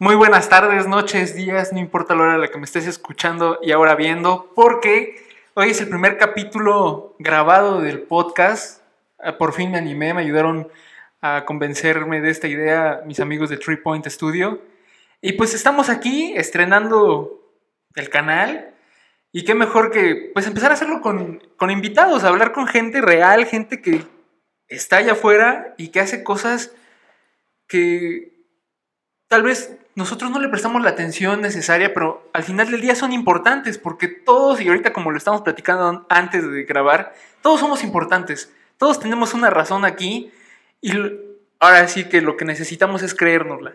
Muy buenas tardes, noches, días, no importa la hora a la que me estés escuchando y ahora viendo, porque hoy es el primer capítulo grabado del podcast. Ah, Por fin me animé, me ayudaron a convencerme de esta idea mis amigos de Three Point Studio. Y pues estamos aquí estrenando el canal. Y qué mejor que pues empezar a hacerlo con, con invitados, a hablar con gente real, gente que está allá afuera y que hace cosas que tal vez nosotros no le prestamos la atención necesaria, pero al final del día son importantes, porque todos, y ahorita como lo estamos platicando antes de grabar, todos somos importantes, todos tenemos una razón aquí, y ahora sí que lo que necesitamos es creérnosla.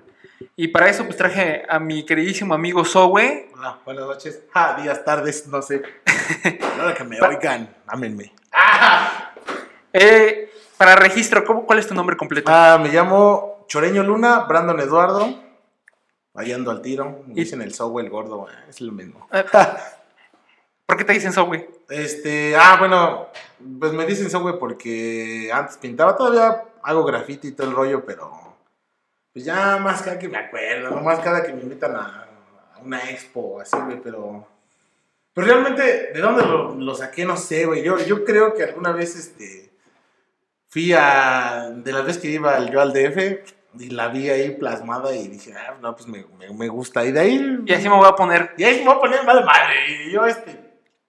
Y para eso pues traje a mi queridísimo amigo Zoe. Hola, buenas noches. Ah, días, tardes, no sé. Ahora que me oigan, ámenme. Eh, para registro, ¿cómo, ¿cuál es tu nombre completo? Ah, me llamo Choreño Luna, Brandon Eduardo. Ahí ando al tiro. Me dicen el Sowe, el gordo, es lo mismo. Eh, ¿Por qué te dicen Zoe? Este, ah, bueno, pues me dicen Sowe porque antes pintaba, todavía hago graffiti y todo el rollo, pero pues ya más cada que me acuerdo, más cada que me invitan a, a una expo así, güey, pero... Pero realmente, ¿de dónde lo, lo saqué? No sé, güey. Yo, yo creo que alguna vez, este, fui a, de la vez que iba yo al DF y la vi ahí plasmada y dije, ah, no, pues me, me, me gusta. Y de ahí... Y así me voy a poner. Y ahí me voy a poner madre madre. Y yo, este,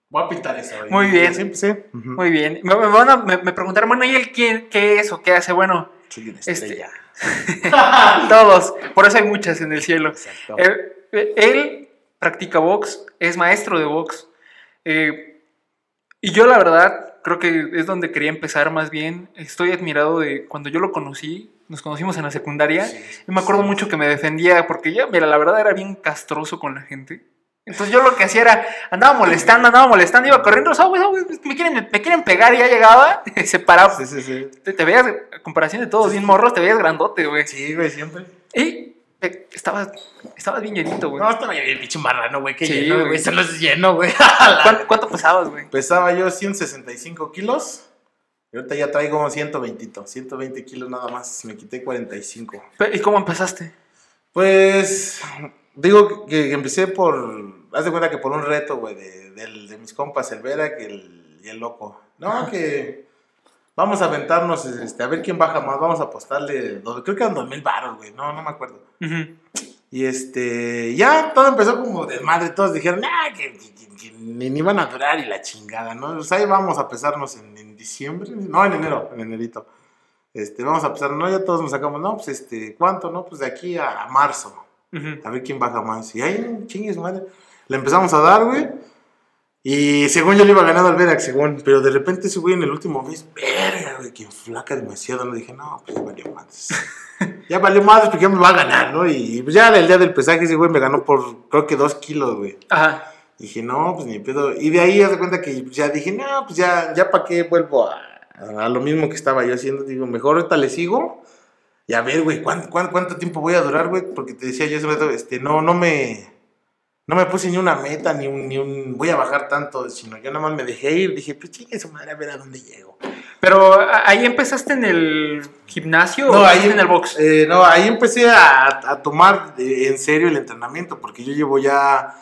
voy a pintar eso. Muy Y bien. así empecé. Ujú. Muy bien. Me, me van a- me- me preguntaron, bueno, ¿y él quién, qué es o qué hace? Bueno, Soy una Este- estrella. todos. Por eso hay muchas en el cielo. Exacto. Eh, eh, él practica box, es maestro de box. eh, y yo, la verdad, creo que es donde quería empezar más bien. Estoy admirado de cuando yo lo conocí. Nos conocimos en la secundaria. Sí, Y me acuerdo sí. mucho que me defendía porque yo, mira, la verdad era bien castroso con la gente. Entonces yo lo que hacía era, andaba molestando, andaba molestando, iba corriendo, "Ah, güey, ah, güey, me, quieren, me quieren pegar y ya llegaba, se paraba. Sí, sí, sí. Te, te veías, a comparación de todos, bien morros, te veías grandote, güey. Sí, güey, siempre. Y estabas, estabas bien llenito, güey. No, estaba bien pinche marrano, güey. Qué Sí, lleno, güey. güey. Eso no es lleno, güey. ¿Cuánto, cuánto pesabas, güey? Pesaba yo 165 kilos. Y ahorita ya traigo 120, 120 kilos nada más. Me quité 45. Pe- ¿Y cómo empezaste? Pues digo que, que empecé por. Haz de cuenta que por un reto, güey, de, de mis compas, el Vera que el, y el loco. No, que vamos a aventarnos, este, a ver quién baja más. Vamos a apostarle. Creo que eran dos mil baros, güey. No, no me acuerdo. Y este, ya todo empezó como desmadre. Todos dijeron, ah, que, que- ni, ni van a durar y la chingada, ¿no? O sea, ahí vamos a pesarnos en, en diciembre. No, en enero, en enerito. Este, vamos a pesar, no, ya todos nos sacamos, no, pues este, ¿cuánto? No, pues de aquí a, a marzo. Ujú. A ver quién baja más. Y ahí, chingues, madre. Le empezamos a dar, güey. Y según yo le iba ganando al Verax, según. Pero de repente ese güey en el último mes, verga, güey, que flaca demasiado. No dije, no, pues ya valió madres. ya valió madres porque ya me va a ganar, ¿no? Y pues ya el día del pesaje ese güey me ganó por, creo que dos kilos, güey. Ajá. Dije, no, pues ni pedo. Y de ahí, haz de cuenta que ya dije, no, pues ya, ya para qué vuelvo a, a lo mismo que estaba yo haciendo. Digo, mejor ahorita le sigo. Y a ver, güey, ¿cuánto, cuánto, cuánto tiempo voy a durar, güey? Porque te decía yo hace rato, este, no, no me, no me puse ni una meta, ni un, ni un, voy a bajar tanto, sino yo nada más me dejé ir. Dije, pues chingue su madre, a ver a dónde llego. Pero ¿a- ahí empezaste en el gimnasio o ahí en el box. Eh, no, ahí empecé a, a tomar eh, en serio el entrenamiento, porque yo llevo ya,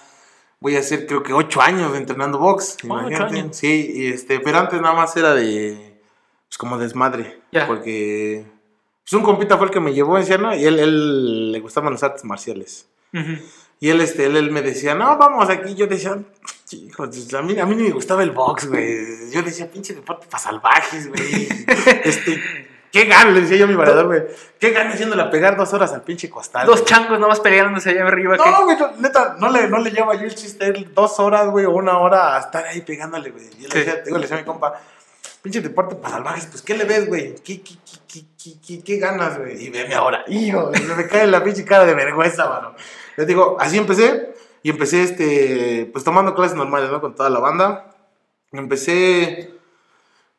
voy a hacer creo que ocho años entrenando box. Ocho imagínate. años. Sí, y este, pero antes nada más era de, pues como desmadre, Ya. porque pues un compita fue el que me llevó en ¿no? y él, él le gustaban las artes marciales. Y él, este, él, él me decía, no, vamos aquí. Yo decía, hijo, a mí, a mí ni me gustaba el box, güey. Yo decía, pinche deporte para salvajes, güey. este, qué gana, le decía yo a mi valedor, güey. Qué gana haciéndole pegar dos horas al pinche costal. Dos güey. changos nomás peleándose allá arriba. No, güey, neta, no le, no le lleva yo el chiste dos horas, güey, o una hora a estar ahí pegándole, güey. Y él Sí. le decía, digo, le decía a mi compa, pinche deporte para salvajes, pues, ¿qué le ves, güey? ¿Qué, qué, qué, qué, qué, qué- qué ganas, güey? Y veme ahora, hijo, me cae la pinche cara de vergüenza, mano. Les digo, así empecé, y empecé, este, pues, tomando clases normales, ¿no? Con toda la banda. Empecé,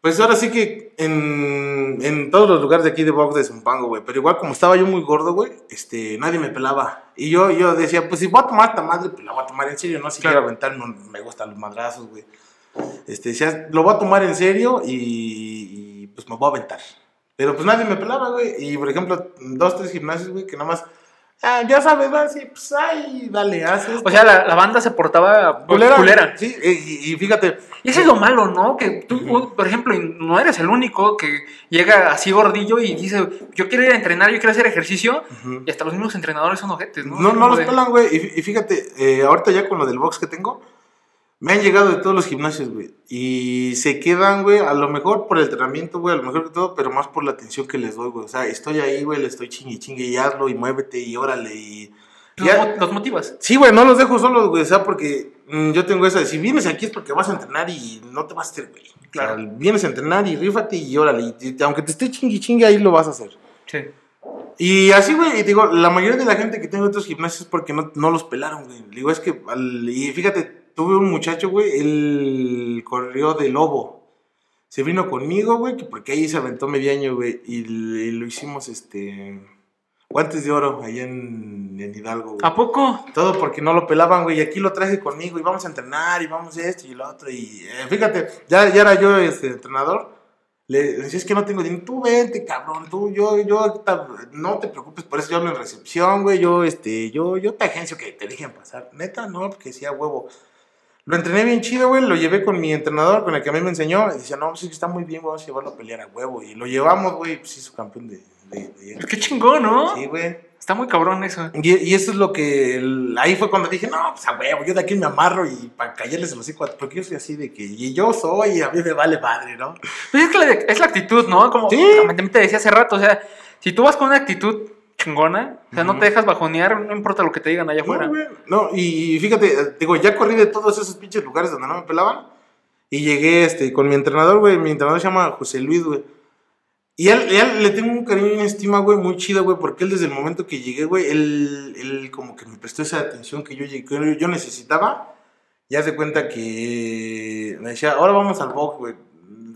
pues, ahora sí que en, en todos los lugares de aquí de box de Zumpango, güey. Pero igual, como estaba yo muy gordo, güey, este, nadie me pelaba. Y yo, yo decía, pues, si voy a tomar esta madre, pues, la voy a tomar en serio, ¿no? Si Claro. quiero aventarme, me gustan los madrazos, güey. Este, decía, lo voy a tomar en serio y, y, pues me voy a aventar. Pero pues nadie me pelaba, güey. Y por ejemplo, dos, tres gimnasios, güey, que nada más Ah, ya sabes, va, sí, pues ay, dale, haces. O sea, la, la banda se portaba culera. culera. Sí, y, y fíjate, Y eso es lo malo, ¿no? Que tú, por ejemplo, no eres el único que llega así gordillo y dice, yo quiero ir a entrenar, yo quiero hacer ejercicio, y hasta los mismos entrenadores son ojetes, ¿no? No, Así no los de- pelan, güey. Y, y fíjate, eh, ahorita ya con lo del box que tengo, me han llegado de todos los gimnasios, güey. Y se quedan, güey, a lo mejor por el entrenamiento, güey, a lo mejor que todo, pero más por la atención que les doy, güey. O sea, estoy ahí, güey, le estoy chingue chingue y hazlo y muévete y órale y... Los, Ya- los motivas. Sí, güey, no los dejo solos, güey, o sea, porque mm, yo tengo esa de, si vienes aquí es porque vas a entrenar y no te vas a hacer, güey. Claro. O sea, vienes a entrenar y rífate y órale, y, y aunque te esté chingue chingue, ahí lo vas a hacer. Sí. Y así, güey, y digo, la mayoría de la gente que tengo en otros gimnasios es porque no, no los pelaron, güey. Digo, es que, y fíjate, tuve un muchacho, güey, él corrió de lobo. Se vino conmigo, güey, que porque ahí se aventó medio año, güey, y, lo hicimos, este, guantes de oro, allá en, en Hidalgo, güey. ¿A poco? Todo porque no lo pelaban, güey. Y aquí lo traje conmigo y vamos a entrenar y vamos esto y lo otro. Y eh, fíjate, ya, ya era yo este, entrenador. Le, decía, es que no tengo dinero. Tú vente, cabrón. Tú, yo, yo, no te preocupes por eso. Yo hablo en recepción, güey. Yo, este, yo, yo te agencio que te dejen pasar. Neta, no, porque decía huevo. Lo entrené bien chido, güey. Lo llevé con mi entrenador, con el que a mí me enseñó. Y decía, no, que está muy bien, vamos a llevarlo a pelear a huevo. Y lo llevamos, güey. Pues hizo campeón de. de, de- Pues qué chingón, ¿no? Sí, güey. Está muy cabrón eso. Y, y eso es lo que. el- ahí fue cuando dije, no, pues a huevo, yo de aquí me amarro y para callarles los hocico. Porque yo soy así de que. Y yo soy, a mí me vale madre, ¿no? Pues es que la- es la actitud, ¿no? Como Sí. te decía hace rato, o sea, si tú vas con una actitud chingona, o sea, no te dejas bajonear, no importa lo que te digan allá No, afuera. güey, no, y fíjate, digo, ya corrí de todos esos pinches lugares donde no me pelaban. Y llegué este, con mi entrenador, güey. Mi entrenador se llama José Luis, güey. Y él, él le tengo un cariño y una estima, güey, muy chida, güey, porque él desde el momento que llegué, güey, él, él como que me prestó esa atención que yo, que yo, yo necesitaba. Ya se cuenta que me decía, ahora vamos al box, güey.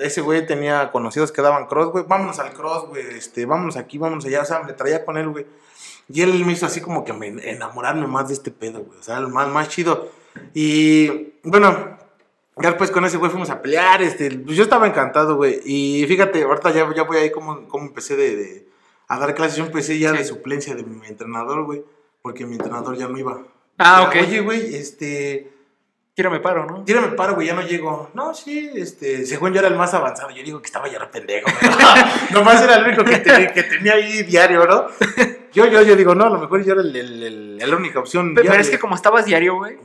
Ese güey tenía conocidos que daban cross, güey. Vámonos al cross, güey. Este, vámonos aquí, vámonos allá. O sea, me traía con él, güey. Y él me hizo así como que me enamorarme más de este pedo, güey. O sea, el más, más chido. Y bueno, ya después con ese güey fuimos a pelear. Este, pues yo estaba encantado, güey. Y fíjate, ahorita ya, ya voy ahí como, como empecé de, de- a dar clases. Yo empecé ya Sí. de suplencia de mi entrenador, güey. Porque mi entrenador ya no iba. Ah, ok. Oye, güey, este. Quiero me paro, ¿no? Tírame paro, güey, ya no llego. No, sí, este, según yo era el más avanzado. Yo digo que estaba ya pendejo. Nomás era el único que, te- que tenía ahí diario, ¿no? Yo, yo, yo digo, no, a lo mejor yo era el, el- el- la única opción. Pe- Pero, es que como estabas diario, güey,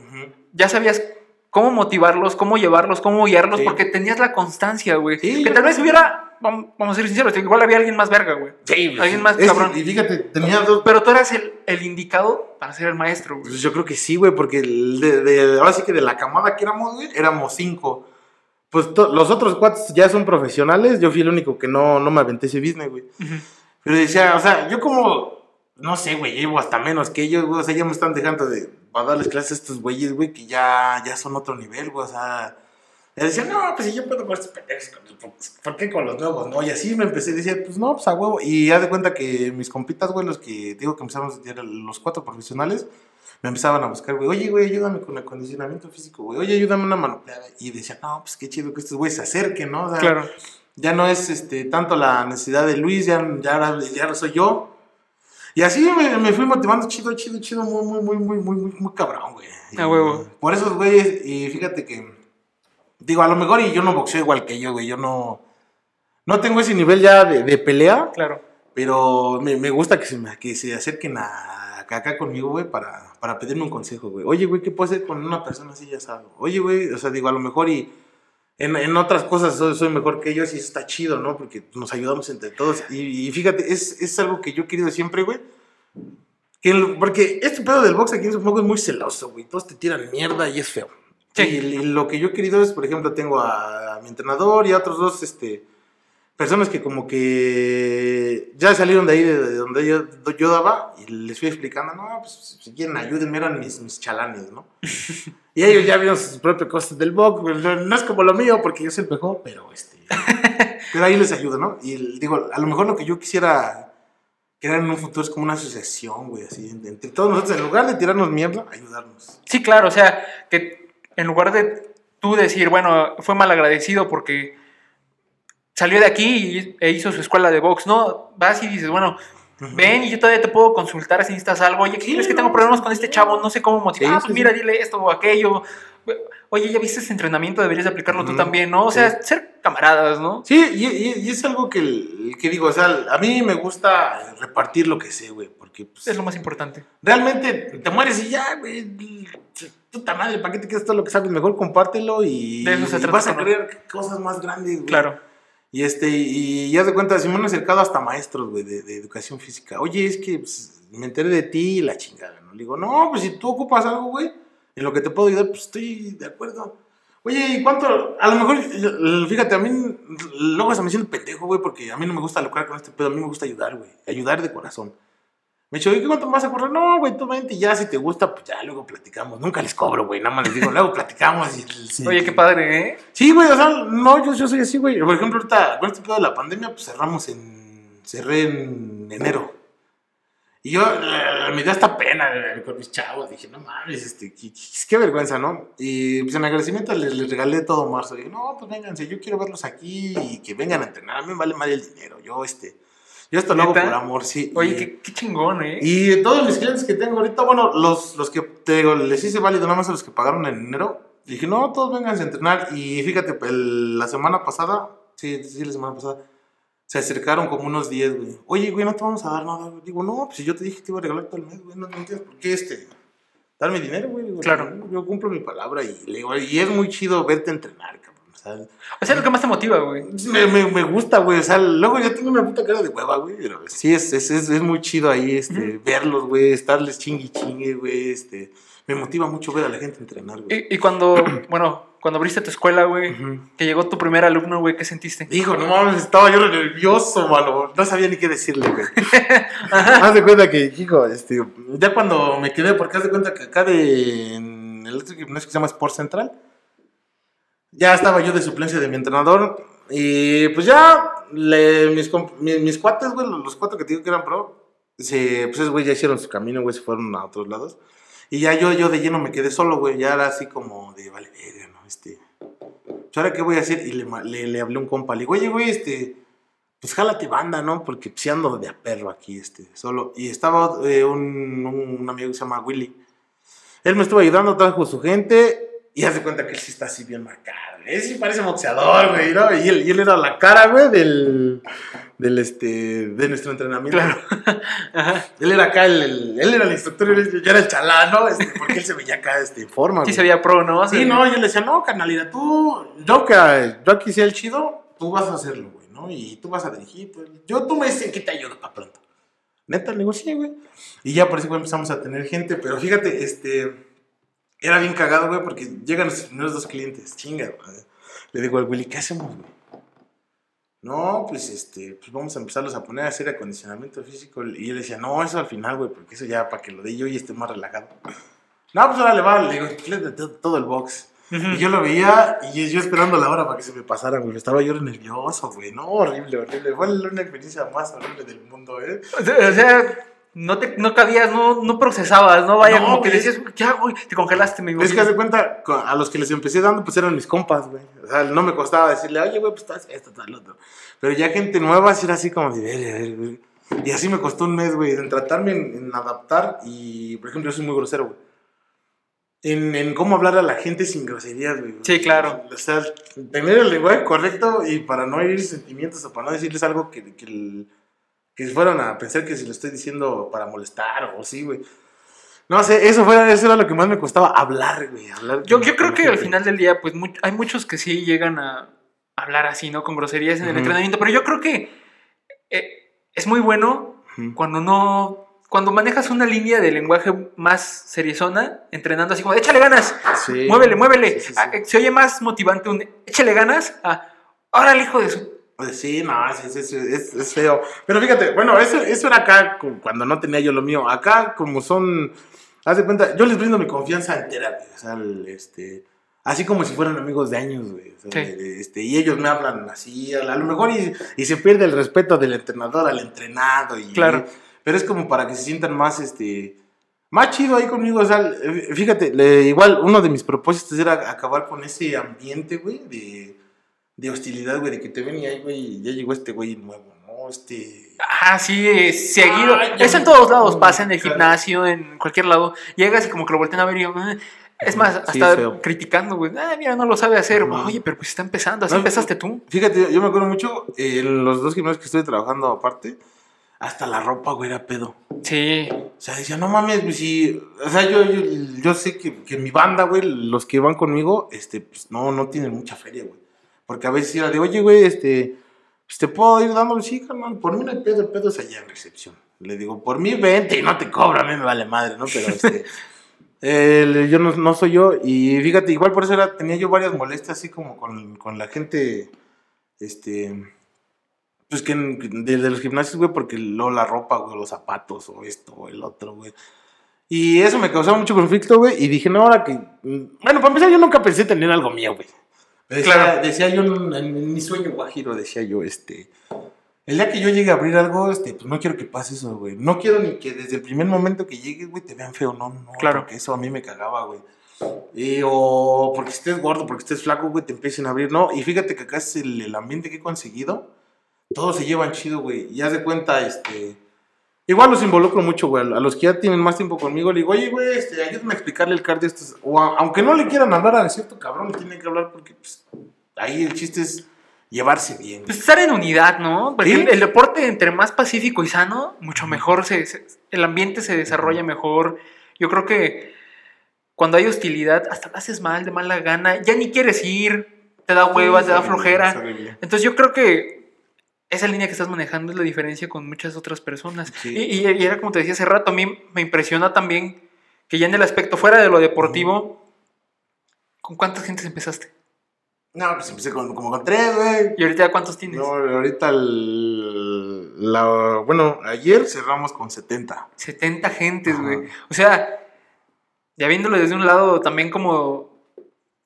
ya sabías cómo motivarlos, cómo llevarlos, cómo guiarlos, Sí. porque tenías la constancia, güey. Sí, que tal vez hubiera, vamos, vamos a ser sinceros, igual había alguien más verga, güey. Sí, Alguien más es- cabrón. Y fíjate, tenía dos. Pero tú eras el, el indicado para ser el maestro, güey. Pues yo creo que sí, güey, porque el de, de- ahora sí que de la camada que éramos, güey, éramos cinco. Pues to- los otros cuatro ya son profesionales. Yo fui el único que no, no me aventé ese business, güey. Pero decía, o sea, yo como, no sé, güey, llevo hasta menos que ellos, güey. O sea, ya me están dejando de para darles clases a estos güeyes, güey, que ya, ya son otro nivel, güey. O sea, y decía, no, pues si yo puedo con estos pendejos, ¿por qué con los nuevos, no? Y así me empecé a decir, pues no, pues a huevo. Y ya de cuenta que mis compitas, güey, los que digo que empezamos, eran los cuatro profesionales, me empezaban a buscar, güey, oye, güey, ayúdame con el acondicionamiento físico, güey, oye, ayúdame una manopeada. Y decía, no, pues qué chido que estos güeyes se acerquen, ¿no? O sea, Claro. ya no es este, tanto la necesidad de Luis, ya, ya, ahora- ya soy yo. Y así me, me fui motivando chido, chido, chido, muy, muy, muy, muy, muy, muy, muy cabrón, güey. A Y huevo. Por esos güeyes, y fíjate que, digo, a lo mejor y yo no boxeo igual que yo, güey, yo no, no tengo ese nivel ya de, de pelea, Claro. pero me, me gusta que se, me, que se acerquen a, acá conmigo, güey, para, para pedirme un consejo, güey. Oye, güey, ¿qué puedo hacer con una persona así, ya sabes? Oye, güey, o sea, digo, a lo mejor y en, en otras cosas soy, soy mejor que ellos y eso está chido, ¿no? Porque nos ayudamos entre todos. Y, y fíjate, es, es algo que yo he querido siempre, güey. Que el- porque este pedo del box aquí en Supongo es muy celoso, güey. Todos te tiran mierda y es feo. Sí. Y, y lo que yo he querido es, por ejemplo, tengo a, a mi entrenador y a otros dos, este, personas que como que ya salieron de ahí, de, de donde yo, yo daba, y les fui explicando, no, pues si quieren ayúdenme, eran mis, mis chalanes, ¿no? y ellos ya vieron sus propias cosas del box, no, es como lo mío, porque yo soy el mejor, pero este... pero ahí les ayudo, ¿no? Y digo, a lo mejor lo que yo quisiera crear en un futuro es como una asociación, güey, así, entre todos nosotros, en lugar de tirarnos mierda, ayudarnos. Sí, claro, o sea, que en lugar de tú decir, bueno, fue mal agradecido porque salió de aquí y- e hizo su escuela de box, no, vas y dices, bueno, ven y yo todavía te puedo consultar si necesitas algo. Oye, ¿qué Sí, crees que tengo problemas con este chavo? No sé cómo motivar. Sí, ah, pues sí, mira, dile esto o aquello. Oye, ya viste ese entrenamiento, deberías de aplicarlo tú Ujú, también, ¿no? O sea, ser camaradas, ¿no? Sí, y, y- y es algo que, que digo, o sea, a mí me gusta repartir lo que sé, güey, porque pues, Es lo más importante. realmente te mueres y ya, güey. Puta madre, ¿para qué te quedas todo lo que sabes? Mejor compártelo y, De eso se y trata vas a creer cosas más grandes, güey. Claro. Y este, y ya de cuenta, si me han acercado hasta maestros, güey, de, educación física. Oye, es que pues, me enteré de ti y la chingada, ¿no? Le digo, no, pues si tú ocupas algo, güey, en lo que te puedo ayudar, pues estoy de acuerdo. Oye, ¿y cuánto? A lo mejor, fíjate, a mí luego se me siento pendejo, güey, porque a mí no me gusta lucrar con este pedo, a mí me gusta ayudar, güey, ayudar de corazón. Me dicho, ¿y qué cuánto me vas a cobrar? No, güey, tú vente y ya, si te gusta, pues ya, luego platicamos. Nunca les cobro, güey, nada más les digo, luego platicamos. Y, sí. Oye, qué padre, ¿eh? Sí, güey, o sea, no, yo, yo soy así, güey. Por ejemplo, ahorita, con este pedo de la pandemia, pues cerramos en. Cerré en enero. Y yo, eh, me dio esta pena güey, con mis chavos. Dije, no mames, este, qué, qué- qué vergüenza, ¿no? Y pues en agradecimiento les, les regalé todo marzo. Dije, no, pues vénganse, yo quiero verlos aquí y que vengan a entrenar. A mí me vale mal el dinero. Yo, este, yo esto lo hago por amor, sí. Oye, Y- qué, qué chingón, ¿eh? y todos mis clientes que tengo ahorita, bueno, los, los que te digo, les hice válido nada más a los que pagaron en enero. Dije, no, todos vengan a entrenar. Y fíjate, el- la semana pasada, sí, sí, la semana pasada, se acercaron como unos 10, güey. Oye, güey, no te vamos a dar nada. güey. Digo, no, pues yo te dije que te iba a regalar todo el mes, güey, no, no entiendes por qué este. Darme dinero, güey. Digo, Claro. "No, Yo cumplo mi palabra y le digo, y es muy chido verte entrenar, cabrón. O sea, O sea, lo que más te motiva, güey. me, me, me gusta, güey. O sea, luego ya tengo una puta cara de hueva, güey. Pero sí, es, es, es, es muy chido ahí este, verlos, güey. Estarles chingue y chingue, güey. Este, me motiva mucho ver a la gente entrenar, güey. Y, y cuando, bueno, cuando abriste tu escuela, güey, que llegó tu primer alumno, güey, ¿qué sentiste? Hijo, no mames, estaba yo nervioso, mano. No sabía ni qué decirle, güey. haz de cuenta que, hijo, este, ya cuando me quedé, porque haz de cuenta que acá de, en el otro gimnasio que se llama Sport Central, ya estaba yo de suplencia de mi entrenador. Y pues ya, le- mis, mis, mis cuates, güey, los cuatro que te digo que eran pro, se, pues güey ya hicieron su camino, güey, se fueron a otros lados. Y ya yo, yo de lleno me quedé solo, güey. Ya era así como de, vale, verga, ¿no? Este. Pues ahora qué voy a hacer. Y le, le, le hablé a un compa. Le digo, oye, güey, este. Pues jálate banda, ¿no? Porque si ando de a perro aquí, este, solo. Y estaba eh, un, un, un amigo que se llama Willy. Él me estuvo ayudando, trajo su gente. Y hace cuenta que él sí está así bien marcado. Él sí parece boxeador, güey, ¿no? Y él, y él era la cara, güey, del. Del este. De nuestro entrenamiento. Claro. Ajá. Él era acá, el, el- él era el instructor, y él- yo era el chalán, ¿no? Este, porque él se veía acá este, en forma. Sí güey. se veía pro, ¿no? Sí, no, yo le decía, no, carnalita, tú, yo que yo aquí sea el chido, tú vas a hacerlo, güey, ¿no? Y tú vas a dirigir, pues, yo, tú me dices en qué te ayudo para pronto. Neta, sí, güey. Y ya por eso, güey, empezamos a tener gente, pero fíjate, este, era bien cagado, güey, porque llegan los primeros dos clientes, chinga, güey. Le digo al Willy, ¿qué hacemos, güey? No, pues, este, pues vamos a empezarlos a poner a hacer acondicionamiento físico. Y él decía, no, eso al final, güey, porque eso ya para que lo dé yo y esté más relajado. No, pues ahora le va, le digo, "Inflate todo, el box. Y yo lo veía y yo esperando la hora para que se me pasara, güey. Estaba yo nervioso, güey. No, horrible, horrible. Fue una experiencia más horrible del mundo, ¿eh? O sea, no, te, no cabías, no, no procesabas, ¿no? Vaya, No, como que güey. decías, ¿qué hago? güey? Te congelaste, me Es que haz de cuenta, a los que les empecé dando, pues eran mis compas, güey. O sea, no me costaba decirle, oye, güey, pues estás esto, tal, otro. Pero ya gente nueva, sí era así como de, ver, ver, ver. Y así me costó un mes, güey, en tratarme en, en adaptar. Y, por ejemplo, yo soy muy grosero, güey. En, en cómo hablar a la gente sin groserías, güey. Sí, claro. O sea, tener el lenguaje correcto y para no herir sentimientos o para no decirles algo que, que, el- que fueran a pensar que se lo estoy diciendo para molestar o así, güey. No sé, eso, fue, eso era lo que más me costaba hablar, güey. Hablar Yo, yo creo que al final del día, pues hay muchos que sí llegan a hablar así, ¿no? Con groserías en el entrenamiento, pero yo creo que eh, es muy bueno cuando no... Cuando manejas una línea de lenguaje más seriezona, entrenando así como, échale ganas, Sí. muévele, muévele. Sí, sí, sí. Ah, eh, se oye más motivante un, échale ganas, a, ahora el hijo de su... Pues sí, no, es, es, es- es feo. Pero fíjate, bueno, eso, eso era acá cu- cuando no tenía yo lo mío. Acá, como son. Haz de cuenta, yo les brindo mi confianza entera, güey. O sea, el, este. Así como si fueran amigos de años, güey. O sea, Sí. este, y ellos me hablan así, a, lo mejor y, y se pierde el respeto del entrenador al entrenado. Y, Claro. pero es como para que se sientan más, este. Más chido ahí conmigo, o sea, fíjate, le- igual uno de mis propósitos era acabar con ese ambiente, güey, de, de hostilidad, güey, de que te ven y ahí, güey, ya llegó este güey nuevo, ¿no? este... Ah, sí, eh, seguido. Ya Eso en todos lados pasa, en el claro. gimnasio, en cualquier lado. Llegas y como que lo voltean a ver y yo, "Ah". Es más, Sí, hasta es criticando, güey. Ah, mira, no lo sabe hacer. Oye, pero pues está empezando. Así No, empezaste tú. Fíjate, yo me acuerdo mucho, eh, en los dos gimnasios que estoy trabajando aparte, hasta la ropa, güey, era pedo. Sí. O sea, decía, no mames, pues si... O sea, yo, yo, yo sé que, que mi banda, güey, los que van conmigo, este, pues no, no tienen mucha feria, güey. Porque a veces era de, oye, güey, este, pues te puedo ir dándole, sí, carnal, por mí no hay pedo, el pedo es allá en recepción. Le digo, por mí vente y no te cobra, a mí me vale madre, ¿no? Pero este... yo no, no soy yo y fíjate, igual por eso era, tenía yo varias molestias así como con, con la gente, este, pues que en- de, de los gimnasios, güey, porque luego la ropa, güey, los zapatos o esto o el otro, güey. Y eso me causaba mucho conflicto, güey, y dije, no, ahora que, mm, bueno, para empezar yo nunca pensé tener algo mío, güey. Decía, Claro. decía yo en, en mi sueño guajiro, decía yo, este, el día que yo llegue a abrir algo, este, pues no quiero que pase eso, güey. No quiero ni que desde el primer momento que llegues, güey, te vean feo, no, no. Claro. Porque eso a mí me cagaba, güey. Y, o porque estés gordo, porque estés flaco, güey, te empiecen a abrir. No, y fíjate que acá es el, el ambiente que he conseguido. Todos se llevan chido, güey. Y haz de cuenta, este. Igual los involucro mucho, güey. A los que ya tienen más tiempo conmigo, le digo, oye, güey, este, ayúdame a explicarle el cardio. a estos". O a- aunque no le quieran hablar a cierto cabrón, le tienen que hablar porque, pues, ahí el chiste es llevarse bien. Pues estar en unidad, ¿no? Porque Sí. el, el deporte, entre más pacífico y sano, mucho mejor se, se- el ambiente se desarrolla mejor. Yo creo que cuando hay hostilidad, hasta lo haces mal, de mala gana, ya ni quieres ir, te da hueva, te da flojera. Entonces yo creo que esa línea que estás manejando es la diferencia con muchas otras personas. Sí. Y, y- y era como te decía hace rato, a mí me impresiona también que ya en el aspecto fuera de lo deportivo, ¿con cuántas gentes empezaste? No, pues empecé con, como con tres, güey. ¿Y ahorita cuántos tienes? No, ahorita el, la, bueno, ayer cerramos con 70. 70 gentes, güey. O sea, ya viéndolo desde un lado también como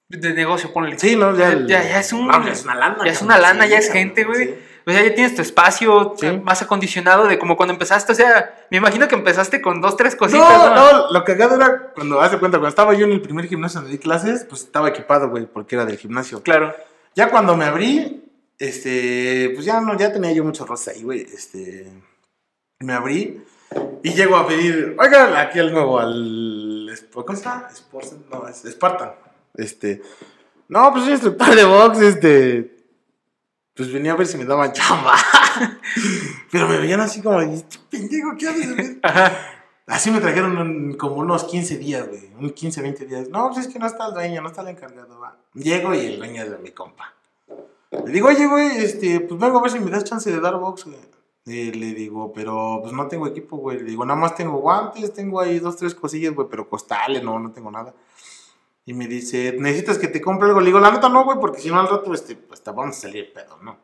de negocio, ponle. Sí, no, ya, Ya- ya es un- no, ya es una lana. ya es una lana, sí, ya es gente, güey. sí. O sea, ya tienes tu espacio Sí. más acondicionado de como cuando empezaste. O sea, me imagino que empezaste con dos, tres cositas. No, ¿no? no, lo cagado era cuando, hace cuenta, cuando estaba yo en el primer gimnasio donde di clases, pues estaba equipado, güey, porque era del gimnasio. Claro. Ya cuando me abrí, este, pues ya no, ya tenía yo muchos rosas ahí, güey, este, me abrí y llego a pedir, oiga, aquí al nuevo, al, ¿cómo llama? Sports- no, es Spartan, este, no, pues soy instructor de box, este, pues venía a ver si me daban chamba, pero me veían así como, "Este pendejo, ¿qué haces? güey?" Ajá. Así me trajeron un- como unos 15 días, güey. Un 15, 20 días. No, pues es que no está el dueño, no está el encargado, va. Llego y el dueño es de mi compa. Le digo, oye, güey, este, pues vengo a ver si me das chance de dar box, güey. Le digo, pero pues no tengo equipo, güey. Le digo, nada más tengo guantes, tengo ahí dos, tres cosillas, güey, pero costales, no, no tengo nada. Y me dice, ¿necesitas que te compre algo? Le digo, la neta no, güey, porque si no al rato, este, pues te vamos a salir pedo, ¿no?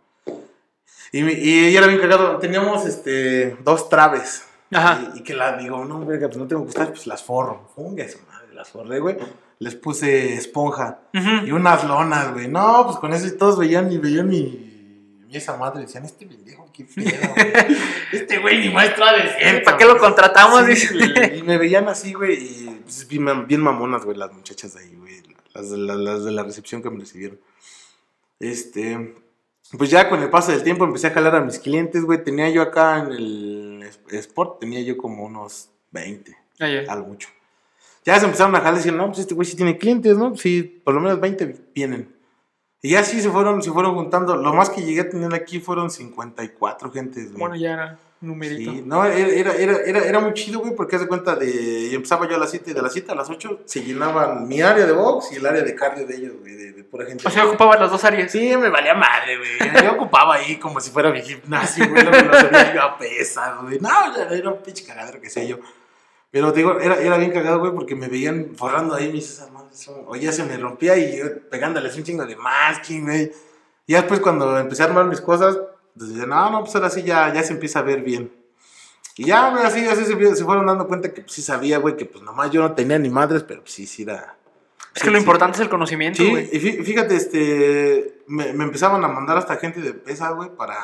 Y, me- y ella era bien cagado. Teníamos, este, dos traves. Ajá. Y, y que la digo, no, verga, pues no tengo que gustar, pues las forro. Funga madre, las forré, güey. Les puse esponja y unas lonas, güey. No, pues con eso y todos veían y veían mi, mi esa madre. Decían, este pendejo, qué pedo, güey. Este güey ni maestro ha de ser. ¿Para qué lo cabrón". contratamos? Sí, Dice. güey, y me veían así, güey. Y pues, bien, bien mamonas, güey, las muchachas de ahí, güey. Las, de la- las de la recepción que me recibieron. Este. Pues ya con el paso del tiempo empecé a jalar a mis clientes, güey. Tenía yo acá en el Sport, tenía yo como unos 20, Ah, algo mucho. Ya se empezaron a jalar y decían, no, pues este güey sí tiene clientes, ¿no? Sí, por lo menos 20 vienen. Y ya sí se fueron, se fueron juntando. Lo más que llegué a tener aquí fueron 54 gentes, güey. Bueno, ya era numerito. Sí, no, era, era, era, era, era muy chido, güey, porque haz de cuenta de. Empezaba yo a las 7 y de las 7 a las 8 se llenaban mi área de box y el área de cardio de ellos, güey, de, de pura gente. O sea, ocupaba las dos áreas. Sí, me valía madre, güey. Yo ocupaba ahí como si fuera mi gimnasio, güey. No me lo sabía yo a pesas, güey. No, ya era un pinche cagadero que sé yo. Pero te digo, era, era bien cagado, güey, porque me veían forrando ahí mis madres. son- O ya se me rompía y yo pegándoles un chingo de masking, güey. Y después cuando empecé a armar mis cosas, pues decía, no, no, pues ahora sí ya, ya se empieza a ver bien. Y ya, así, así se, se fueron dando cuenta que pues, sí sabía, güey, que pues nomás yo no tenía ni madres, pero pues, sí, sí era... Es que lo importante es el conocimiento, Sí, güey. y fí- fíjate, este, me, me empezaban a mandar hasta gente de pesa, güey, para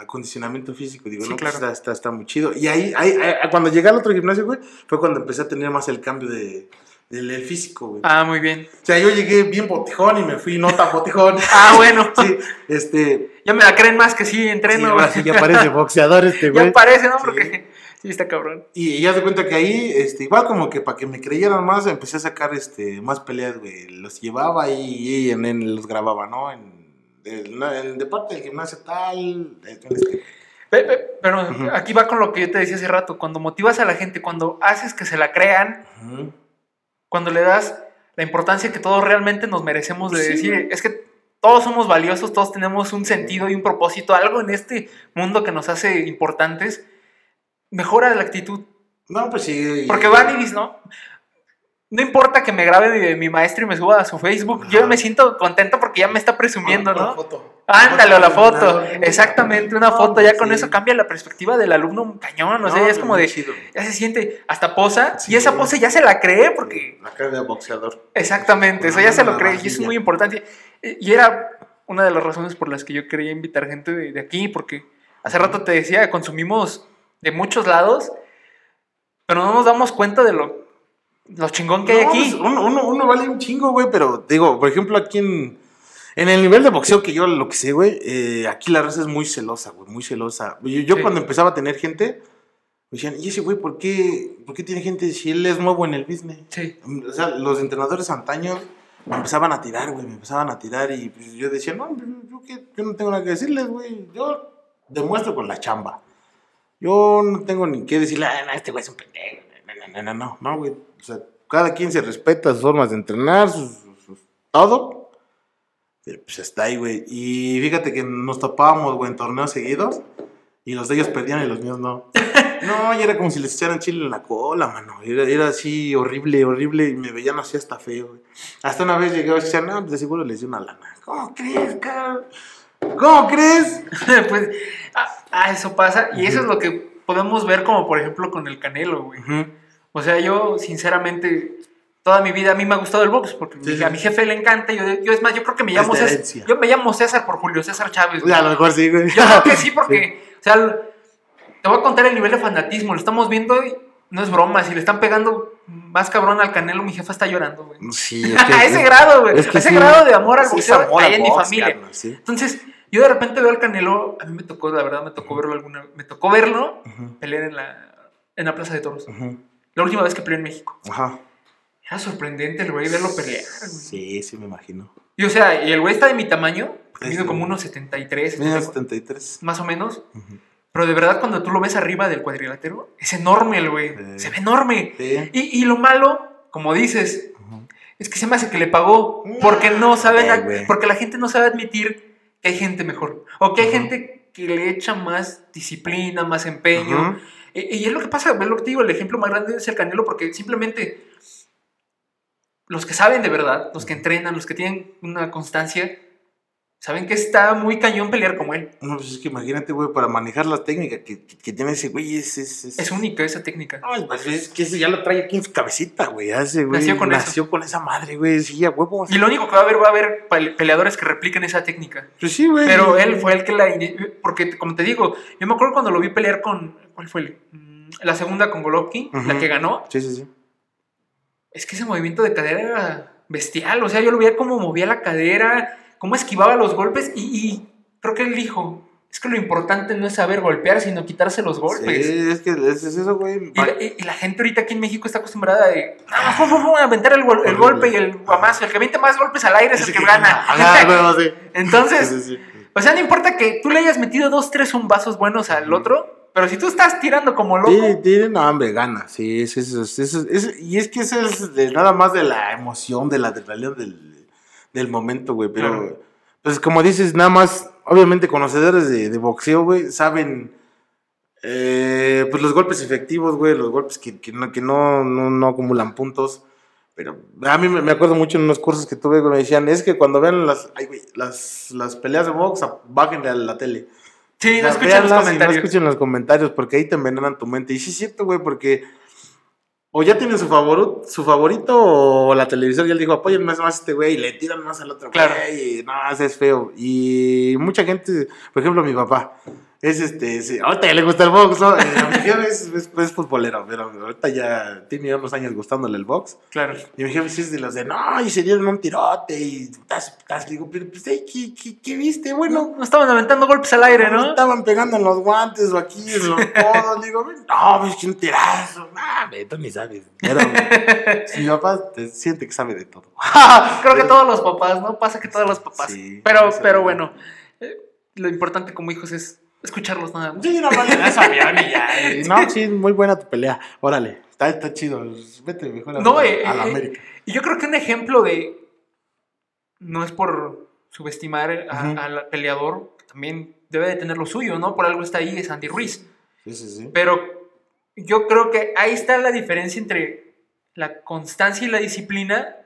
acondicionamiento físico. Digo, Sí, no, pues, claro. está, está, está muy chido. Y ahí, ahí, ahí, cuando llegué al otro gimnasio, güey, fue cuando empecé a tener más el cambio de, del, del físico, güey. Ah, muy bien. O sea, yo llegué bien botijón y me fui no tan botijón. Ah, bueno. Sí, este. Ya me la creen más que sí, entreno. ahora sí ya parece boxeador este, ya güey. parece, ¿no? Porque sí está cabrón. Y ya se cuenta que ahí, este, igual como que para que me creyeran más, empecé a sacar este, más peleas, güey. Los llevaba y, y en, en- los grababa, ¿no? En, el, no, en- de parte del gimnasio tal. este, Pe- pe- Pero aquí va con lo que yo te decía hace rato. Cuando motivas a la gente, cuando haces que se la crean, cuando le das la importancia que todos realmente nos merecemos de Sí. decir, es que todos somos valiosos, todos tenemos un sentido y un propósito, algo en este mundo que nos hace importantes, mejora la actitud. No, pues sí. Porque van y dicen, no, no importa que me grabe mi, mi maestro y me suba a su Facebook, yo me siento contento porque ya me está presumiendo, ¿no? foto. Ándale, la foto. Exactamente, una foto. Ya con sí. eso cambia la perspectiva del alumno cañón. O sea, No, ya es como de. Ya se siente hasta posa. Sí. Y esa pose ya se la cree porque. La cara de boxeador. Exactamente, eso ya se lo cree. Y eso es muy importante. Y era una de las razones por las que yo quería invitar gente de, de aquí. Porque hace rato te decía, consumimos de muchos lados. Pero no nos damos cuenta de lo, lo chingón que hay No, aquí. pues, uno, uno, uno vale un chingo, güey, pero digo, por ejemplo, aquí en, en el nivel de boxeo que yo lo que sé, güey, eh, aquí la raza es muy celosa, güey, muy celosa. Yo, yo Sí. cuando empezaba a tener gente, me decían, ¿y ese güey por qué, por qué tiene gente si él es nuevo en el business? Sí. O sea, los entrenadores antaños me empezaban a tirar, güey, me empezaban a tirar y pues, yo decía, no, yo, yo qué- yo no tengo nada que decirles, güey, yo demuestro con la chamba. Yo no tengo ni que decirle, ah, este güey es un pendejo. No, no, no, no, no, güey. O sea, cada quien se respeta sus formas de entrenar, sus, todo. Pero pues está ahí, güey. Y fíjate que nos topábamos, güey, en torneos seguidos. Y los de ellos perdían y los míos no. No, y era como si les echaran chile en la cola, mano. Era, así horrible, horrible. Y me veían así hasta feo, güey. Hasta una vez llegué a decir, no, pues de seguro les dio una lana. ¿Cómo crees, cabrón? ¿Cómo crees? pues, ah, ah, eso pasa. Y eso es lo que podemos ver, como por ejemplo con el Canelo, güey. Ujú. O sea, yo sinceramente toda mi vida a mí me ha gustado el box porque Sí, sí. a mi jefe le encanta. Yo, yo es más, yo creo que me llamo César. Yo me llamo César por Julio César Chávez. güey. A lo mejor sí, güey. Yo creo que sí porque, o sea, te voy a contar el nivel de fanatismo. Lo estamos viendo y no es broma. Si le están pegando más cabrón al Canelo, mi jefa está llorando, güey. Sí, es que- a ese grado, güey. es que a ese sí. grado de amor al Sí, boxeo amor hay en mi familia. sí. Entonces, yo de repente veo al Canelo, a mí me tocó, la verdad, me tocó verlo alguna, me tocó verlo pelear en la, en la Plaza de Toros. La última vez que peleó en México. Ajá. Era sorprendente el güey verlo pelear. güey. Sí, sí, me imagino. Y o sea, y el güey está de mi tamaño, Sí, sí. como unos 73, Mira, 74, 73. más o menos. Ujú. Pero de verdad, cuando tú lo ves arriba del cuadrilátero, es enorme el güey. Sí. Se ve enorme. Sí. Y, y lo malo, como dices, es que se me hace que le pagó. Porque no saben, Eh, ad- güey. porque la gente no sabe admitir que hay gente mejor. O que hay gente que le echa más disciplina, más empeño. Y, y es lo que pasa, es lo que te digo, el ejemplo más grande es el Canelo, porque simplemente los que saben de verdad, los que entrenan, los que tienen una constancia, saben que está muy cañón pelear como él. No, pues es que imagínate, güey, para manejar la técnica que, que, que tiene ese güey, es... Es, es, Es única esa técnica. No, pues es que ese ya lo trae aquí en su cabecita, güey. güey Nació con nació con esa madre, güey. Sí, a huevo. Y lo único que va a haber, va a haber pele- peleadores que repliquen esa técnica. Pues sí, güey. Pero él fue el que la... Porque, como te digo, yo me acuerdo cuando lo vi pelear con... ¿Cuál fue? Mm, La segunda con Golovkin, la que ganó. Sí, sí, sí. Es que ese movimiento de cadera era bestial. O sea, yo lo veía cómo movía la cadera, cómo esquivaba los golpes. Y, y creo que él dijo: Es que lo importante no es saber golpear, sino quitarse los golpes. Sí, es que es, es eso, güey. Y, la, y- y la gente ahorita aquí en México está acostumbrada de "Ah, fu, fu, fu", a aventar el, gol- el golpe y el guamazo. El que aviente más golpes al aire es el que gana. Sí. Entonces, Sí, sí, sí. o sea, no importa que tú le hayas metido dos, tres zumbazos buenos al otro, pero si tú estás tirando como loco, tiene, no, hombre, gana. Sí, es eso, es eso, es- y es que eso es de, nada más de la emoción, de la adrenalina del, del momento, güey. Pero, Claro. pues como dices, nada más, obviamente conocedores de, de boxeo, güey, saben, eh, pues los golpes efectivos, güey, los golpes que, que, no, que no, no, no acumulan puntos. Pero a mí me, acuerdo mucho en unos cursos que tuve, güey, me decían, es que cuando vean las, ay, güey, las, las peleas de box, bájenle a la tele. sí, O no sea, escuchan los véanlas y No comentarios. escuchen los comentarios porque ahí te envenenan tu mente. Y sí es cierto, güey, porque o ya tienen su favorito, su favorito o la televisora ya le dijo, apoyen más, a este güey y le tiran más al otro Claro. güey. Y no, es feo. Y mucha gente, por ejemplo, mi papá, Es este, sí, ahorita ya le gusta el box, ¿no? Eh, a mi jefe es, es- es futbolero, pero ahorita ya tiene unos años gustándole el box. Claro. Y mi jefe es de los de, no, y se dieron un tirote y tas, tas. Digo, pero pues, ¿qué, qué, qué viste? Bueno, No estaban aventando golpes al aire, no ¿no? estaban pegando en los guantes o aquí en los codos. Digo, no, pues que un tirazo. Ah, tú ni sabes. Pero si mi papá te siente que sabe de todo. Creo que todos los papás, ¿no? Pasa que todos los papás. Sí, pero, pero bueno, eh, lo importante como hijos es escucharlos nada más. Sí, no, no, ya sabía, ya. eh. No, sí, muy buena tu pelea. Órale, está, está chido. Vete mejor a, No, a eh, la eh, América. Y yo creo que un ejemplo de. No es por subestimar a- al peleador, que también debe de tener lo suyo, ¿no? Por algo está ahí, es Andy Ruiz. Sí, sí, sí. Pero yo creo que ahí está la diferencia entre la constancia y la disciplina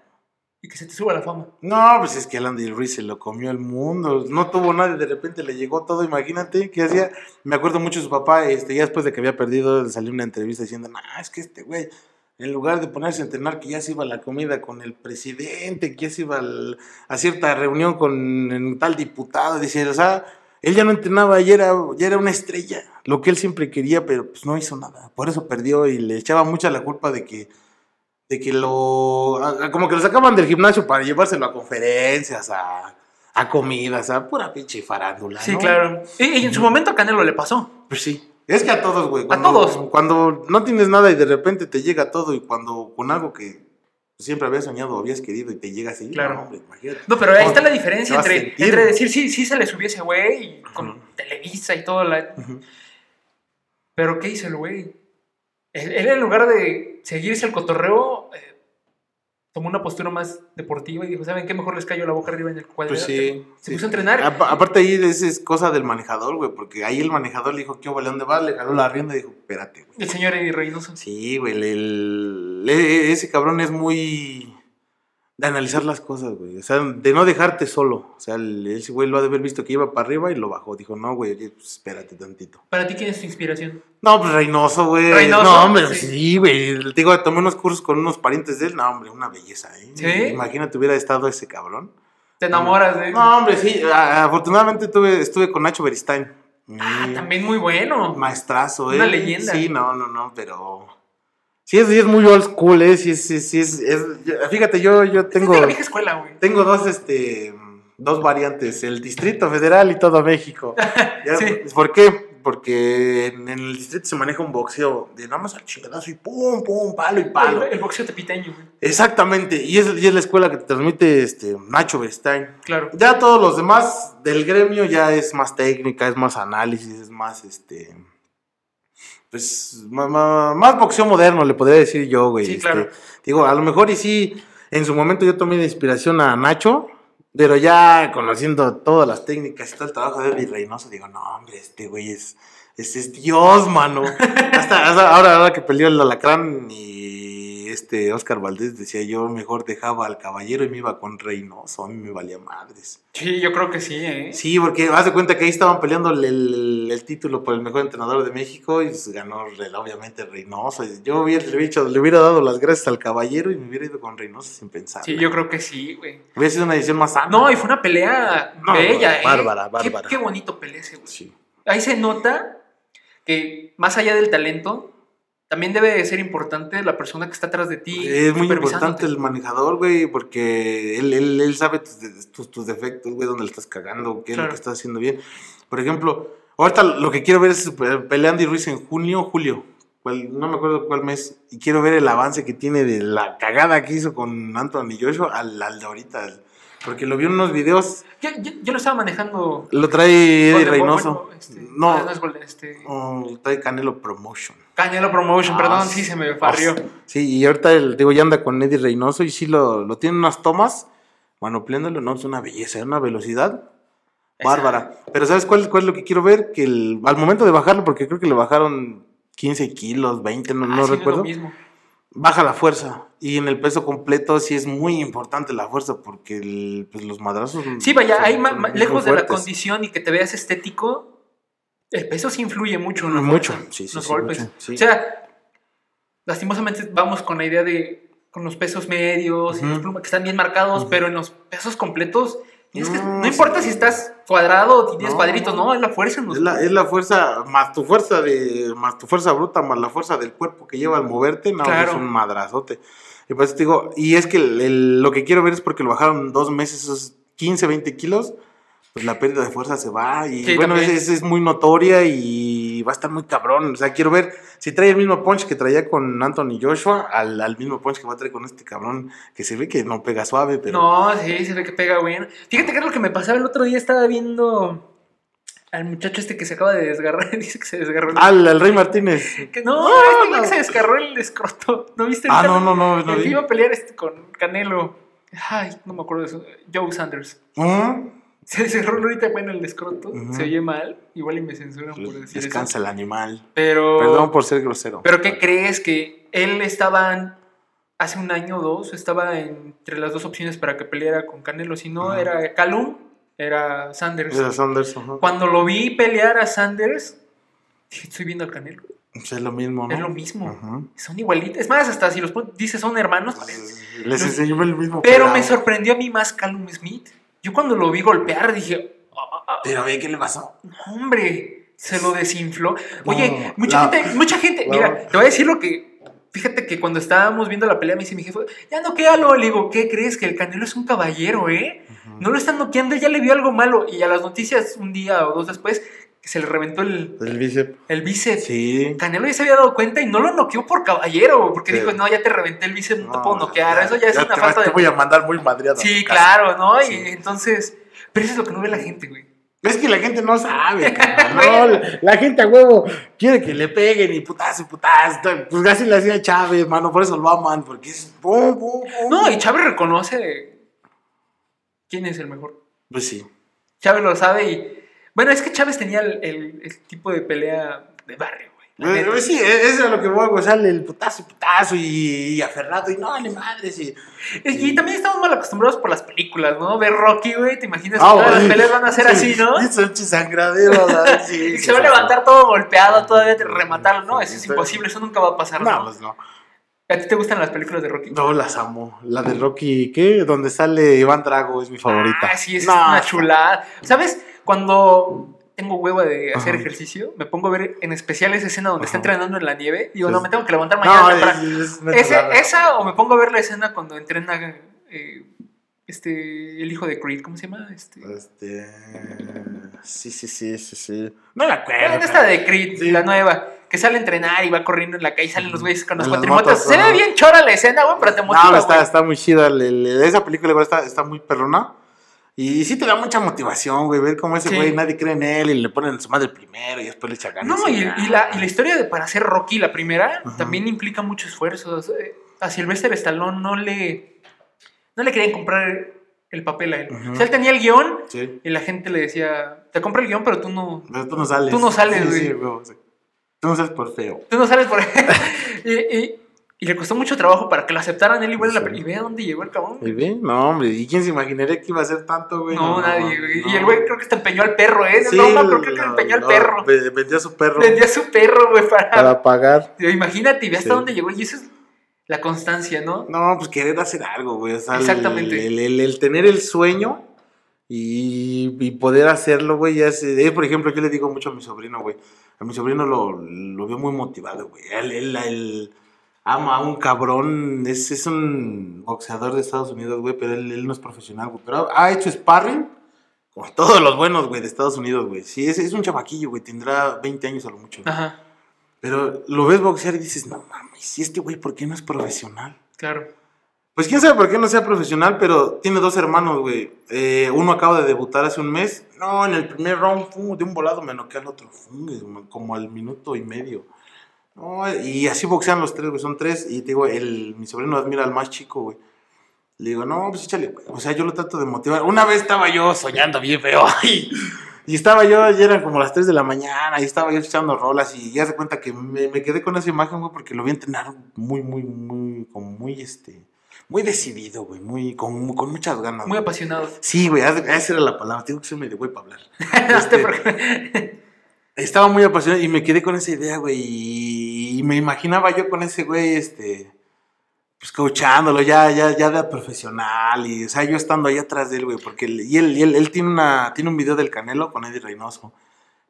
y que se te suba la fama. No, pues es que el Andy Ruiz se lo comió el mundo. No tuvo nadie, de repente le llegó todo. Imagínate qué hacía. Me acuerdo mucho de su papá, este, ya después de que había perdido, le salió una entrevista diciendo: No, es que este güey, en lugar de ponerse a entrenar, que ya se iba a la comida con el presidente, que ya se iba al- a cierta reunión con en tal diputado. Dice, o sea, él ya no entrenaba, ya era, ya era una estrella. Lo que él siempre quería, pero pues no hizo nada. Por eso perdió y le echaba mucha la culpa de que de que lo. como que lo sacaban del gimnasio para llevárselo a conferencias, a, a comidas, a pura pinche farándula. Sí, ¿no? claro. Y, y en su momento a Canelo le pasó. Pues sí. Es que a todos, güey. A todos. Cuando no tienes nada y de repente te llega todo y cuando con algo que siempre habías soñado o habías querido y te llega así. Claro. no, hombre, imagínate. No, pero ahí está la diferencia entre, sentir. entre decir, sí, sí se le subió ese güey y con. Televisa y todo. La... Pero ¿qué hizo el güey? Él, él, en lugar de seguirse el cotorreo, eh, tomó una postura más deportiva y dijo, ¿saben qué? Mejor les cayó la boca arriba en el cuadro. Pues sí. Se sí. puso a entrenar. Apa- aparte ahí es, es cosa del manejador, güey, porque ahí el manejador le dijo, ¿qué hubo? ¿Dónde vas? Le jaló la rienda y dijo, espérate, güey. El señor Eddie Reynoso. Sí, güey, el- el- ese cabrón es muy de analizar las cosas, güey. O sea, de no dejarte solo. O sea, el- ese güey lo ha de haber visto que iba para arriba y lo bajó. Dijo, no, güey, oye, pues, espérate tantito. Para ti, ¿quién es tu inspiración? No, pues Reynoso, güey. Reynoso, No, hombre, sí. sí, güey. Te Digo, tomé unos cursos con unos parientes de él. No, hombre, una belleza, ¿eh? ¿Sí? Imagínate hubiera estado ese cabrón. ¿Te enamoras de él? No, hombre, sí. Afortunadamente tuve, estuve con Nacho Beristain. Ah, Mm, también muy bueno. Maestrazo, ¿eh? Una leyenda. Sí, no, no, no, pero. Sí es, sí es muy old school, ¿eh? Sí, sí, sí es. fíjate, yo, yo Tengo... tengo. Es de la vieja escuela, güey. Tengo dos, este. Dos variantes: el Distrito Federal y todo México. Ya, Sí. ¿Por qué? Porque en, en el distrito se maneja un boxeo de nada más al chingadazo y pum, pum, palo y palo. El, el boxeo tepiteño, güey. Exactamente. Y es, y es la escuela que te transmite este, Nacho Beristain. Claro. Ya todos los demás del gremio ya es más técnica, es más análisis, es más este. Pues ma- más boxeo moderno, le podría decir yo, güey. Sí, este, claro. Digo, a lo mejor y sí, en su momento yo tomé de inspiración a Nacho, pero ya conociendo todas las técnicas y todo el trabajo de Eddie Reynoso, digo, no, hombre, este güey es, es, es Dios, mano. hasta, hasta ahora, ahora que peleó el alacrán y este Oscar Valdés decía yo mejor dejaba al caballero y me iba con Reynoso, a mí me valía madres. Sí, yo creo que sí, ¿eh? Sí, porque haz de cuenta que ahí estaban peleando el, el- el título por el mejor entrenador de México y pues, ganó obviamente Reynoso. Yo hubiera, dicho- le hubiera dado las gracias al caballero y me hubiera ido con Reynoso sin pensar. Sí, yo creo que sí, güey. Hubiera sido una decisión más sana. No, y fue una pelea No, bella, ¿eh? bárbara, Qué- bárbara. Qué, bonito pelea ese, güey. Sí. Ahí se nota que más allá del talento, también debe de ser importante la persona que está atrás de ti. Es muy importante el manejador, güey, porque él, él, él sabe tus, tus, tus defectos, güey, dónde le estás cagando, qué es Claro. lo que estás haciendo bien. Por ejemplo, ahorita lo que quiero ver es eh, pelea Andy Ruiz en junio julio. cuál- no me acuerdo cuál mes. Y quiero ver el avance que tiene de la cagada que hizo con Anthony Joshua al, al de ahorita. Porque lo vi en unos videos. Yo, yo- yo lo estaba manejando. Lo trae Eddie Reynoso. bueno, este, no, no es Golden, este, oh, trae Canelo Promotion. Canelo Promotion, Ah, perdón, sí se me farrió. Sí, y ahorita el, digo, ya anda con Eddie Reynoso y sí lo, lo tiene unas tomas, manopleándolo, no, es una belleza, una velocidad bárbara. Pero ¿sabes cuál, cuál es lo que quiero ver? Que el- al momento de bajarlo, porque creo que le bajaron 15 kilos, 20, no, Ah, no sí, es lo recuerdo, mismo. Baja la fuerza. Y en el peso completo sí es muy importante la fuerza, porque el- pues, los madrazos... Sí, vaya, ma- ma- muy lejos de la condición y que te veas estético, el peso sí influye mucho en la Mucho, fuerza, sí, sí, los sí, golpes. mucho, sí. O sea, lastimosamente vamos con la idea de con los pesos medios y los plumas que están bien marcados, pero en los pesos completos Es que No, no importa sí. si estás cuadrado o tienes No, cuadritos, no. es la fuerza. en Es la, es la fuerza, más tu fuerza de, más tu fuerza bruta, más la fuerza del cuerpo que lleva al moverte, no, Claro. es un madrazote. Y pues te digo, y es que el- el- lo que quiero ver es porque lo bajaron dos meses, esos 15, 20 kilos, pues la pérdida de fuerza se va. Y Sí, bueno, es, es- muy notoria y va a estar muy cabrón. O sea, quiero ver si trae el mismo punch que traía con Anthony Joshua, al, al mismo punch que va a traer con este cabrón, que se ve que no pega suave, pero... No, sí, se ve que pega bien. Fíjate que es lo que me pasaba el otro día, estaba viendo al muchacho este que se acaba de desgarrar, dice que se desgarró el... Al, al Rey Martínez. que no, No, este no. que se desgarró el escroto, ¿no viste? Ah, no, no, no, no El que vi. iba a pelear este con Canelo. Ay, no me acuerdo de eso. Joe Sanders. Ujú. Se cerró ahorita bueno el escroto. Se oye mal. Igual y me censuran por decir Descansa eso. el animal. Pero. Perdón por ser grosero. Pero ¿qué crees? Que él estaba hace un año o dos, estaba entre las dos opciones para que peleara con Canelo. Si no, era Calum, era Sanders. Era Sanders, ajá. Cuando lo vi pelear a Sanders, dije, estoy viendo al Canelo. Pues es lo mismo, ¿no? Es lo mismo. Ajá. Son igualitos. Es más, hasta si los dices son hermanos. Les enseñó el mismo Pero me sorprendió a mí más Calum Smith. Yo cuando lo vi golpear dije, "Ah, ah, Pero ve, ¿qué le pasó? ah, hombre, se lo desinfló. Oye, No, mucha gente, mucha gente, mira, te voy a decir lo que, fíjate que cuando estábamos viendo la pelea me dice mi jefe, ya noquealo, le digo, ¿qué crees? Que el Canelo es un caballero, ¿eh? No lo están noqueando, ya le vio algo malo. Y a las noticias, un día o dos después, que se le reventó el, El bíceps. el bíceps. Sí. Canelo ya se había dado cuenta y no lo noqueó por caballero, porque Sí. dijo, no, ya te reventé el bíceps, no, te puedo No, noquear. Eso ya es una te, falta Te de... voy a mandar muy madreado. Sí, claro, ¿no? Sí. Y entonces, pero eso es lo que no ve la gente, güey. Es que la gente no sabe, no, la, la gente a huevo quiere que le peguen y putazo y putazo. Pues así le hacía Chávez, mano, por eso lo aman, porque es. bum, bum, bum. No, y Chávez reconoce quién es el mejor. Pues sí. Chávez lo sabe y... Bueno, es que Chávez tenía el, el- el tipo de pelea de barrio, güey. sí, eso es a lo que voy, güey. Sale el putazo y putazo y, y aferrado y no, le madres. Y, Y, y también estamos mal acostumbrados por las películas, ¿no? Ver Rocky, güey, te imaginas Ah, que todas las peleas van a ser así, ¿no? Y son chisangradero, ¿verdad? Sí, Y sí, se va a sí, levantar todo golpeado, todavía te rematarlo, ¿no? Eso es Sí. imposible, eso nunca va a pasar, No, ¿no? pues no. ¿A ti te gustan las películas de Rocky? No, las amo. La de Rocky, ¿qué? Donde sale Iván Drago es mi favorita. Ah, sí, es No, una chulada. ¿Sabes? Cuando tengo hueva de hacer Ajá. ejercicio, me pongo a ver en especial esa escena donde está entrenando en la nieve. Digo, Sí. no, me tengo que levantar mañana. No, temprano. es, es Ese- esa o me pongo a ver la escena cuando entrena eh, este, el hijo de Creed, ¿cómo se llama? Este, Este. Sí, sí, sí, sí, sí. No la acuerdo. Esta de Creed, Sí. la nueva, que sale a entrenar y va corriendo en la calle y salen los güeyes con los cuatrimotos. motos, Se ve bien chora la escena, güey, pero te motiva, No, está, está muy chida. esa película igual está, está muy perrona. Y sí te da mucha motivación, güey. Ver cómo ese Sí. güey nadie cree en él y le ponen su madre primero y después le echa ganas. No, y, y la, y la historia de para hacer Rocky, la primera, también implica mucho esfuerzo. A Sylvester Stallone no le, no le querían comprar el papel a él. Ajá. O sea, él tenía el guion Sí. y la gente le decía, te compro el guion, pero tú no, Pero tú no sales. Tú no sales, Sí, güey. sí, güey, sí. Tú no sales por feo. tú no sales por y, y- le costó mucho trabajo para que lo aceptaran él igual la Sí. peli. Y ve a dónde llegó el cabrón. ¿Y ve? No, hombre. ¿Y quién se imaginaría que iba a ser tanto, güey? No, nadie, güey. no. Y el güey creo que hasta empeñó al perro, ¿eh? Sí, no, no, creo que lo- empeñó al perro. ve- Vendió a su perro. Vendía a su perro, güey, para... Para pagar. Imagínate, ve hasta Sí. dónde llegó. Y eso es la constancia, ¿no? No, pues querer hacer algo, güey. O sea, Exactamente. El, el- el tener el sueño y, y poder hacerlo, güey. Ya es, eh, por ejemplo, yo le digo mucho a mi sobrino, güey. A mi sobrino lo, lo veo muy motivado, güey. Él, él, él ama a un cabrón. Es, es un boxeador de Estados Unidos, güey, pero él, él no es profesional, güey. Pero ha, hecho sparring con todos los buenos, güey, de Estados Unidos, güey. Sí, es, es un chavaquillo, güey. Tendrá 20 años a lo mucho. Ajá, Pero lo ves boxear y dices, no mames, ¿y este güey por qué no es profesional? claro. Pues quién sabe por qué no sea profesional, pero tiene dos hermanos, güey. Eh, uno acaba de debutar hace un mes. No, en el primer round, fu, de un volado me noqué al otro, fu, como al minuto y medio. No, y así boxean los tres, güey, son tres. Y te digo, el, mi sobrino admira al más chico, güey. Le digo, no, pues échale, güey. O sea, yo lo trato de motivar. Una vez estaba yo soñando bien feo. Y, y estaba yo, ya eran como las 3 de la mañana, y estaba yo echando rolas. Y ya se cuenta que me, me quedé con esa imagen, güey, porque lo vi entrenar muy, muy, muy, como muy, este, muy decidido, güey, muy, con, con muchas ganas. Muy güey. apasionado. Sí, güey, esa era la palabra. Tengo que ser medio güey para hablar. Este. Estaba muy apasionado y me quedé con esa idea, güey. Y me imaginaba yo con ese güey, este. pues coachándolo ya, ya, ya de profesional y, o sea, yo estando ahí atrás de él, güey, porque él, y él, y él, él tiene una, tiene un video del Canelo con Eddie Reynoso.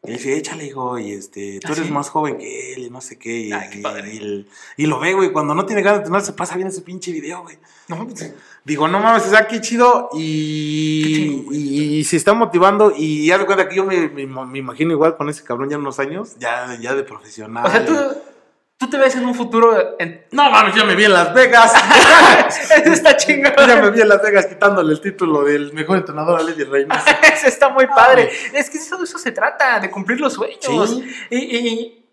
Y él dice, échale, hijo, y este, tú ¿Ah, eres sí? más joven que él, y no sé qué, y, Ay, qué padre. y lo ve, güey, cuando no tiene ganas de entrenar, se pasa bien ese pinche video, güey. No, pues, Digo, no mames, o sea, qué chido, y, y, y se está motivando, y ya de cuenta que yo me, me, me imagino igual con ese cabrón ya unos años, ya, ya de profesional. o sea, tú, tú te ves en un futuro. En... No mames, ya me vi en Las Vegas. Eso está chingón. ya me vi en Las Vegas quitándole el título del mejor entrenador a Lady Reynoso. Eso está muy padre. Es que eso, de eso se trata, de cumplir los sueños. Sí. Y, y- y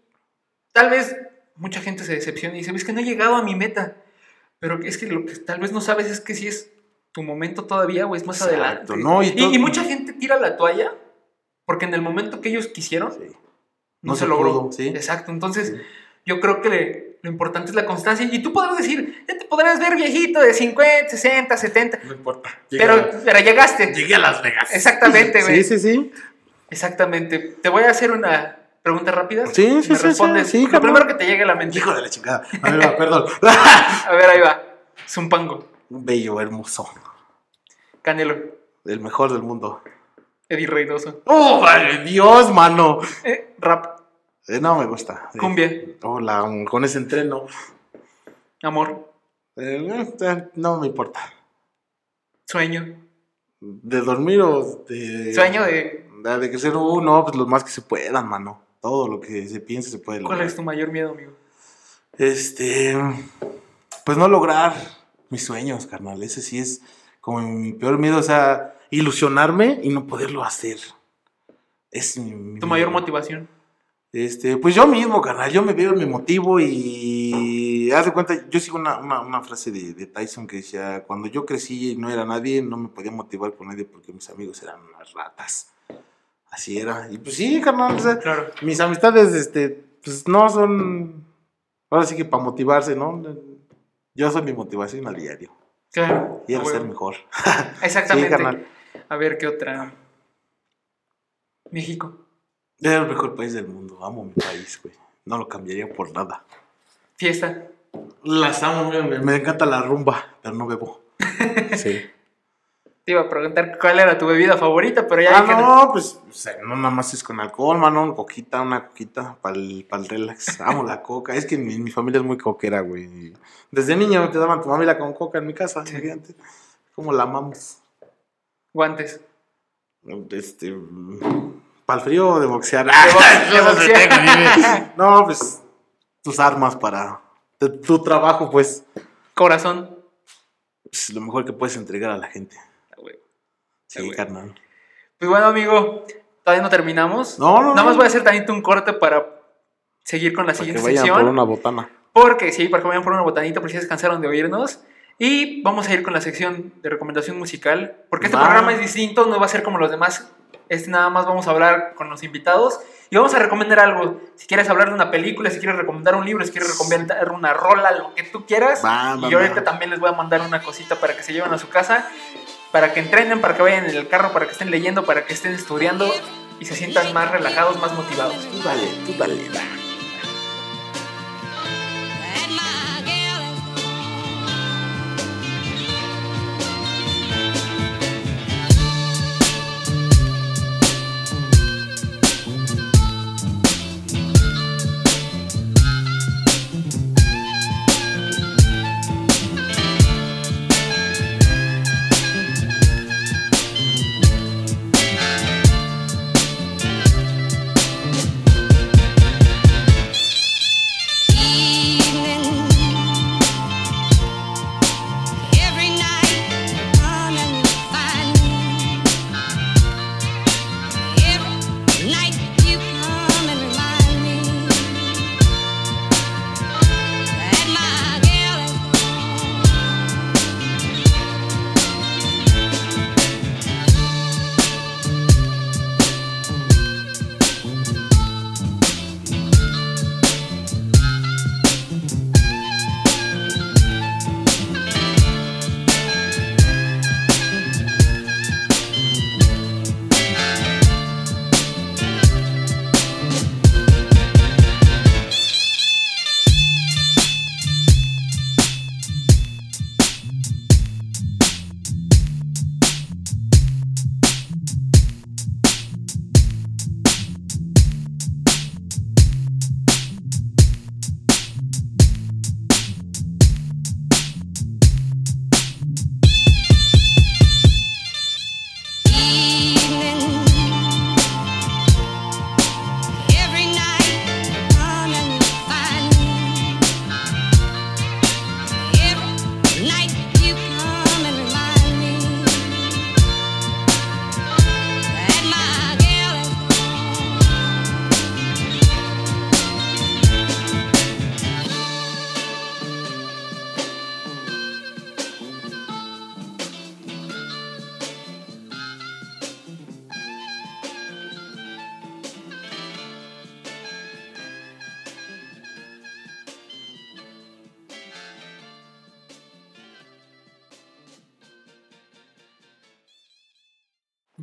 tal vez mucha gente se decepciona y dice, es que no he llegado a mi meta. Pero es que lo que tal vez no sabes es que si es tu momento todavía o es más Exacto, adelante. ¿no? Y y mucha gente tira la toalla porque en el momento que ellos quisieron, Sí. no, No se, se logró. pudo, sí. Exacto. Entonces, Sí. Yo creo que le- lo importante es la constancia. Y tú podrás decir, ya te podrás ver viejito de 50, 60, 70. No importa. Pero, pero llegaste. llegué a Las Vegas. Exactamente, güey. Sí, sí, sí. Exactamente. Te voy a hacer una pregunta rápida. Sí, sí, Me sí, respondes sí, sí, lo primero que te llegue a la mente. Hijo de la chingada. A ver, va, perdón. A ver, ahí va. Zumpango. Un bello, hermoso. Canelo. El mejor del mundo. Eddie Reynoso. ¡Oh, vale, Dios, mano! Eh, rap. Eh, no me gusta. Eh, Cumbia. Hola, con ese entreno. Amor. Eh, eh, no me importa. Sueño. ¿De dormir o de. Sueño de. De, de crecer uno, pues lo más que se puedan, mano. Todo lo que se piense se puede ¿Cuál lograr. es tu mayor miedo, amigo? Este. Pues no lograr mis sueños, carnal. Ese sí es como mi peor miedo, o sea, ilusionarme y no poderlo hacer. Es mi, Tu mayor motivación. Este, pues yo mismo, carnal, yo me veo, me motivo y haz de cuenta, yo sigo una, una, una frase de, de Tyson que decía, cuando yo crecí y no era nadie, no me podía motivar con nadie porque mis amigos eran unas ratas. Así era. Y pues sí, carnal, o sea, Claro. mis amistades, este, pues no son, ahora sí que para motivarse, ¿no? Yo soy mi motivación a diario. Claro. Quiero A ser mejor. Exactamente. Sí, carnal. A ver, ¿qué otra? México. Es el mejor país del mundo. Amo mi país, güey. No lo cambiaría por nada. Fiesta. Las amo, güey, me, me encanta la rumba, pero no bebo. Sí. Te iba a preguntar cuál era tu bebida favorita, pero ya Ah, dije, no, pues o sea, no nada más es con alcohol, mano, una coquita, una coquita para el, relax. Amo la coca. Es que mi, mi familia es muy coquera, güey. Desde niño te daban tu mamila con coca en mi casa, Sí. Como la amamos. guantes. Este. Para el frío de boxear. De boxear. No, pues tus armas para tu, tu trabajo, pues, Corazón. pues, lo mejor que puedes entregar a la gente. Ah, güey. Sí, Ah, güey. carnal. Pues bueno, amigo, todavía no terminamos. No, no, Nada no. más voy a hacer también un corte para seguir con la Para que siguiente vayan sección. por una botana. Porque sí, para que vayan por una botanita, por si se cansaron de oírnos. Y vamos a ir con la sección de recomendación musical. Porque este programa es distinto, no va a ser como los demás. Este nada más vamos a hablar con los invitados y vamos a recomendar algo. Si quieres hablar de una película, si quieres recomendar un libro, si quieres recomendar una rola, lo que tú quieras. Va, y yo va. ahorita también les voy a mandar una cosita para que se lleven a su casa, para que entrenen, para que vayan en el carro, para que estén leyendo, para que estén estudiando y se sientan más relajados, más motivados. Tú dale, tú dale. va.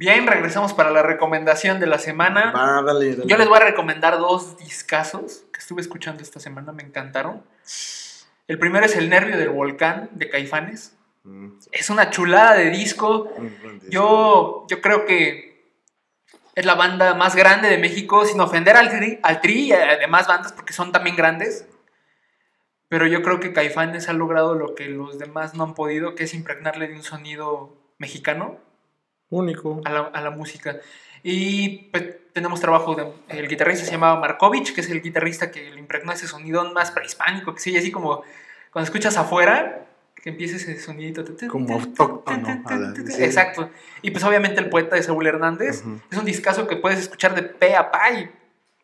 Bien, regresamos para la recomendación de la semana. Yo les voy a recomendar dos discazos que estuve escuchando esta semana, me encantaron. El primero es El Nervio del Volcán de Caifanes. Mm, Es una chulada de disco. Yo, yo creo que es la banda más grande de México, sin ofender al Tri, al tri y a demás bandas, porque son también grandes. Pero yo creo que Caifanes ha logrado lo que los demás no han podido, que es impregnarle de un sonido mexicano Único. a la, a la música. Y pues, tenemos trabajo de. El guitarrista se llamaba Markovich, que es el guitarrista que le impregnó ese sonido más prehispánico, que sigue así como cuando escuchas afuera, que empieza ese sonidito. Como autóctono, a. Exacto. Y pues obviamente el poeta de Saúl Hernández Ujú. es un discazo que puedes escuchar de pe a pa y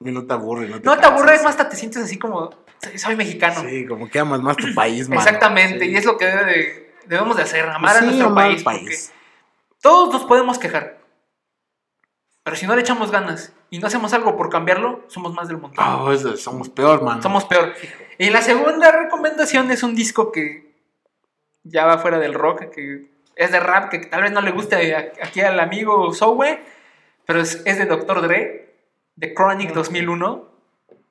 Y no te aburre, no te no te cansas. aburres, más hasta te sientes así como soy- mexicano. Sí, como que amas más tu país, mano. Exactamente, Sí. y es lo que debe de- debemos de hacer, amar a Sí, nuestro amar país, porque todos nos podemos quejar. Pero si no le echamos ganas y no hacemos algo por cambiarlo, somos más del montón. Ah, eso, somos peor, mano. Somos peor. Y la segunda recomendación es un disco que ya va fuera del rock, que es de rap, que tal vez no le guste aquí al amigo Sowe, pero es, es de Dr. Dre, de Chronic 2001.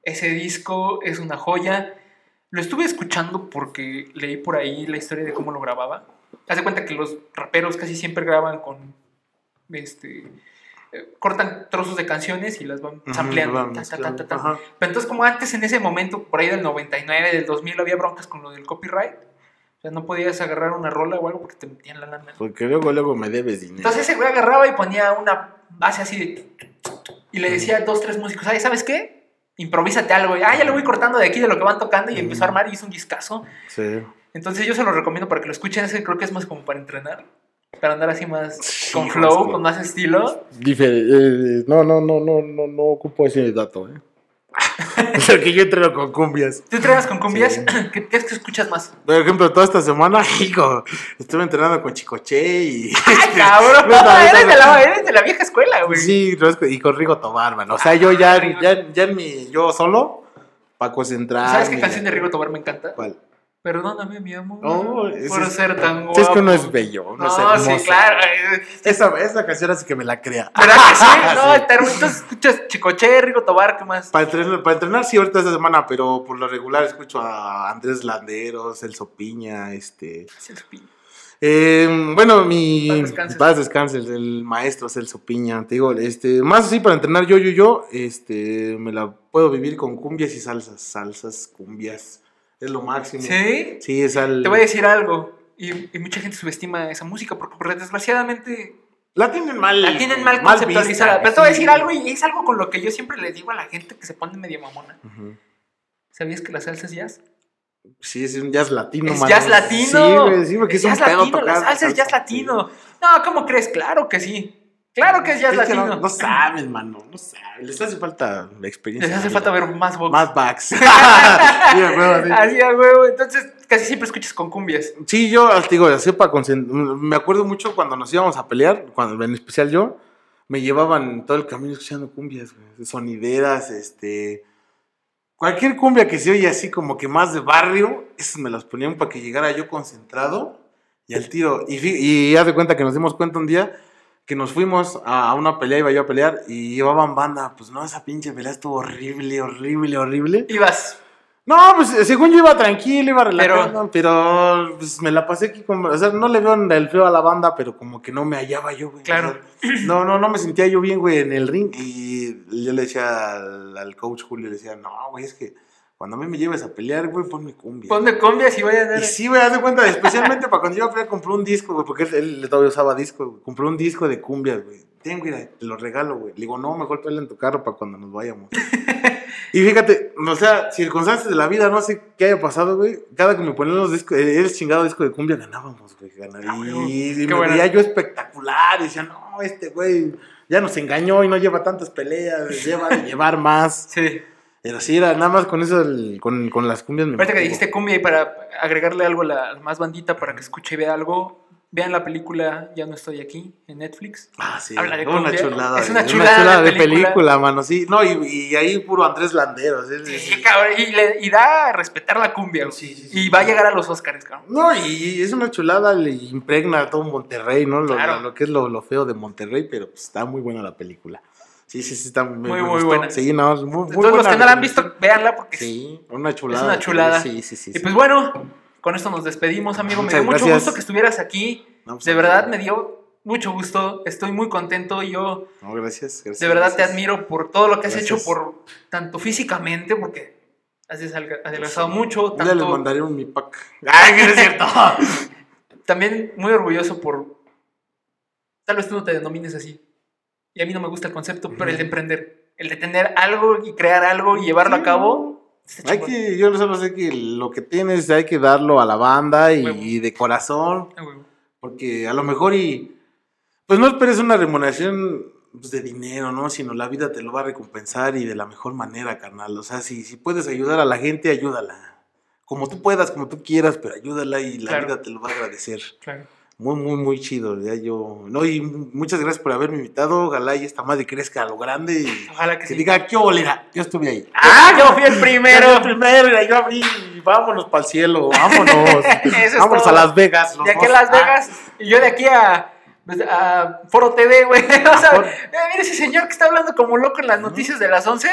Ese disco es una joya. Lo estuve escuchando porque leí por ahí la historia de cómo lo grababa. Haz de cuenta que los raperos casi siempre graban con. Este. eh, cortan trozos de canciones y las van sampleando. van ta, ta. Pero entonces, como antes en ese momento, por ahí del 99, del 2000, había broncas con lo del copyright. O sea, no podías agarrar una rola o algo porque te metían la lana. Porque luego, luego me debes dinero. Entonces ese güey agarraba y ponía una base así de... Y le decía a dos, tres músicos, ay, ¿sabes qué? Improvísate algo. Y, ah, ya lo voy cortando de aquí de lo que van tocando. Y empezó a armar y hizo un discazo. Sí. Entonces yo se lo recomiendo para que lo escuchen. Ese creo que es más como para entrenar. Para andar así más Sí, con es flow, con más estilo. Dife- eh, no, no, no, no, no, no ocupo ese dato, ¿eh? o sea, que yo entreno con cumbias. ¿Tú entrenas con cumbias? Sí. ¿Qué, qué es que escuchas más? Por ejemplo, toda esta semana, hijo, estuve entrenando con Chicoche y... ¡Ay, cabrón! Puta, eres, de la, puta. eres de la vieja escuela, güey. Sí, no, es y con Rigo Tobar, mano. O sea, yo ya, Ah, Rigo. ya, ya en mi... Yo solo, para concentrar. ¿Sabes qué canción de Rigo Tobar me encanta? ¿Cuál? Perdóname, mi amor, Oh, por es- ser tan guapo. Es que uno es bello, uno es No, hermoso. sí, claro. Esa, esa canción hace que me la crea. ¿Verdad que sí? No, Sí. Entonces escuchas Chicoche, Rigo Tobar, ¿qué más? Para entrenar, para entrenar sí ahorita esta semana, pero por lo regular escucho a Andrés Landeros, Elso Piña, este... eh, bueno, mi... Paz descanse. Paz descanse, el, el maestro Celso Piña, te digo, este, más así para entrenar yo, yo, yo, este, me la puedo vivir con cumbias y salsas, salsas, cumbias, es lo máximo. ¿Sí? Sí, es al... Te voy a decir algo. Y, y mucha gente subestima esa música porque pues, desgraciadamente La tienen mal... la tienen mal vista, conceptualizada. Pero te voy a decir algo y es algo con lo que yo siempre les digo a la gente que se pone medio mamona. ¿Sabías que la salsa es jazz? Sí, es un jazz latino, Es mano. jazz latino. Sí, güey, sí, porque es, jazz un pedo latino, la salsa es jazz latino. No, ¿cómo crees? Claro que sí. Claro que es jazz Es latino. no, no saben, mano, no saben. Les hace falta la experiencia. Les hace falta vida. ver más box. Más backs. sí, a huevo, sí. Así a huevo. Entonces, casi siempre escuchas con cumbias. Sí, yo te digo, así para Me acuerdo mucho cuando nos íbamos a pelear, cuando en especial yo, me llevaban todo el camino escuchando cumbias, güey, sonideras, este. Cualquier cumbia que se oye así como que más de barrio, esas me las ponían para que llegara yo concentrado y al tiro. Y, y haz de cuenta que nos dimos cuenta un día que nos fuimos a una pelea, iba yo a pelear y llevaban banda. Pues no, esa pinche pelea estuvo horrible, horrible, horrible. Ibas. No, pues eh, según yo iba tranquilo, iba relajado, pero, pues me la pasé aquí como, o sea, no le veo el feo a la banda, pero como que no me hallaba yo, güey. Claro. O sea, no, no, no me sentía yo bien, güey, en el ring. Y yo le decía al, al coach Julio, le decía, no, güey, es que cuando a mí me lleves a pelear, güey, ponme cumbia. Ponme cumbias y vaya a dar. Y sí, güey, haz de cuenta, especialmente para cuando yo iba a pelear, compré un disco, güey, porque él, él todavía usaba disco, güey. Compré un disco de cumbias, güey. Ten, güey, te lo regalo, güey. Le digo, no, mejor tráelo en tu carro para cuando nos vayamos. y fíjate, o sea, circunstancias de la vida, no sé qué haya pasado, güey. Cada que me ponían los discos, eh, el chingado disco de cumbia, ganábamos, güey. Ah, güey, y y me veía yo espectacular. Y decía, no, este güey ya nos engañó y no lleva tantas peleas, lleva de llevar más. Sí. Pero sí, era nada más con eso, el- con, con las cumbias me Ahorita que dijiste cumbia y para agregarle algo a la, más bandita para que escuche y vea algo, Vean la película Ya no estoy aquí en Netflix. Ah, sí. Habla de una chulada. Es una chulada de película. mano. Sí, no, y, y ahí puro Andrés Landeros. Sí, es- cabrón, y, le- y da a respetar la cumbia. Sí, sí, sí. y va a llegar a los Oscars, cabrón. No, y es una chulada, le impregna a todo Monterrey, ¿no? Lo, Claro. lo- lo que es lo, lo feo de Monterrey, pero pues, está muy buena la película. Sí, sí, sí, está muy, Muy, muy buena. Sí, no, es muy, los que no la han visto, véanla porque Sí, una es chulada. una chulada. Sí, sí, sí. y sí. pues bueno, con esto nos despedimos, amigo. Muchas me dio mucho gusto que estuvieras aquí. No, pues, de verdad me dio mucho gusto. Estoy muy contento. Yo No, gracias, gracias. de verdad te admiro por todo lo que has Gracias. hecho, por tanto físicamente, porque has adelgazado mucho. Un día les Tanto, mandaré un mi pack. ¡Ay, que no es cierto! también muy orgulloso por. Tal vez tú no te denomines así. Y a mí no me gusta el concepto, pero el de emprender. El de tener algo y crear algo y llevarlo Sí, a cabo. Hay que, yo solo sé que lo que tienes hay que darlo a la banda y, de corazón, huevo. porque a lo mejor y pues no esperes una remuneración pues, de dinero, ¿no? Sino la vida te lo va a recompensar y de la mejor manera, carnal. O sea, si, si puedes ayudar a la gente, ayúdala. Como tú puedas, como tú quieras, pero ayúdala y la Claro. vida te lo va a agradecer. Claro. Muy, muy, muy chido. Ya yo. No, y muchas gracias por haberme invitado. Ojalá y esta madre crezca a lo grande y Ojalá que que sí. diga, ¿qué olera? Yo estuve ahí. ¡Ah! Yo fui el primero. El primero, yo abrí vámonos para el cielo, vámonos. Eso es vámonos todo. a Las Vegas. De aquí a. Las Ah, Vegas y yo de aquí a, pues, a Foro TV, güey. O sea, mira ese señor que está hablando como loco en las noticias de las 11.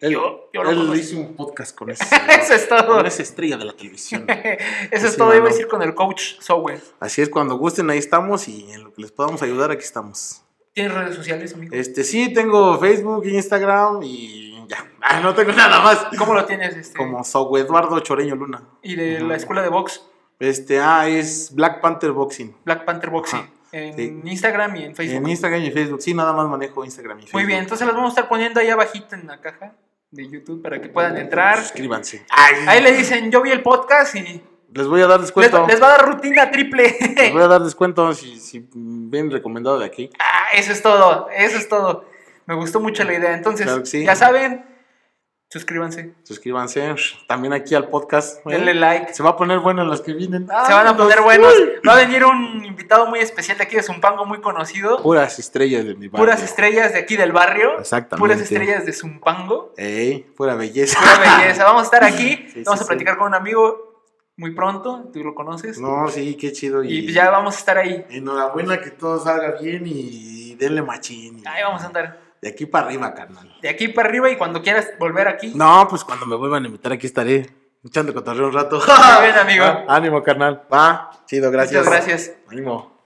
Él yo- yo lo él hizo un podcast con ese. Eso es todo. Con esa estrella de la televisión. Eso es todo, iba a decir con el coach Software. Así es, cuando gusten, ahí estamos y en lo que les podamos ayudar, aquí estamos. ¿Tienes redes sociales, amigo? Este, sí, tengo Facebook, Instagram y ya. Ah, no tengo nada más. ¿Cómo lo tienes? Este? Como Sau Eduardo Choreño Luna. Y de la escuela de box, Este, ah, es Black Panther Boxing. Black Panther Boxing. Ajá. En Sí. Instagram y en Facebook. En Instagram y Facebook. Sí, nada más manejo Instagram y Facebook. Muy bien, entonces las vamos a estar poniendo ahí abajito en la caja de YouTube para que puedan entrar. Suscríbanse. Ahí le dicen, yo vi el podcast y Les voy a dar descuento. les va a dar rutina triple. Les voy a dar descuento si, si ven recomendado de aquí. Ah, eso es todo, eso es todo. Me gustó mucho la idea. Entonces, Claro que sí. ya saben, suscríbanse, Suscríbanse también aquí al podcast. denle like. Se va a poner bueno los que vienen. Se van a poner los- buenos. Va a venir un invitado muy especial de aquí de Zumpango, muy conocido. Puras estrellas de mi barrio. Puras estrellas de aquí del barrio. Exactamente. Puras estrellas de Zumpango. Ey, pura belleza. Pura belleza. Vamos a estar aquí. Sí, vamos sí, a platicar con un amigo muy pronto. Tú lo conoces. No, sí, qué chido. y ya vamos a estar ahí. Enhorabuena que todo salga bien y denle machín. y- Ahí vamos a andar. De aquí para arriba, carnal. De aquí para arriba y cuando quieras volver aquí. No, pues cuando me vuelvan a invitar aquí estaré echando cotorreo un rato. Bien, amigo. Ánimo, carnal. Va, chido, gracias. Muchas gracias. Ánimo.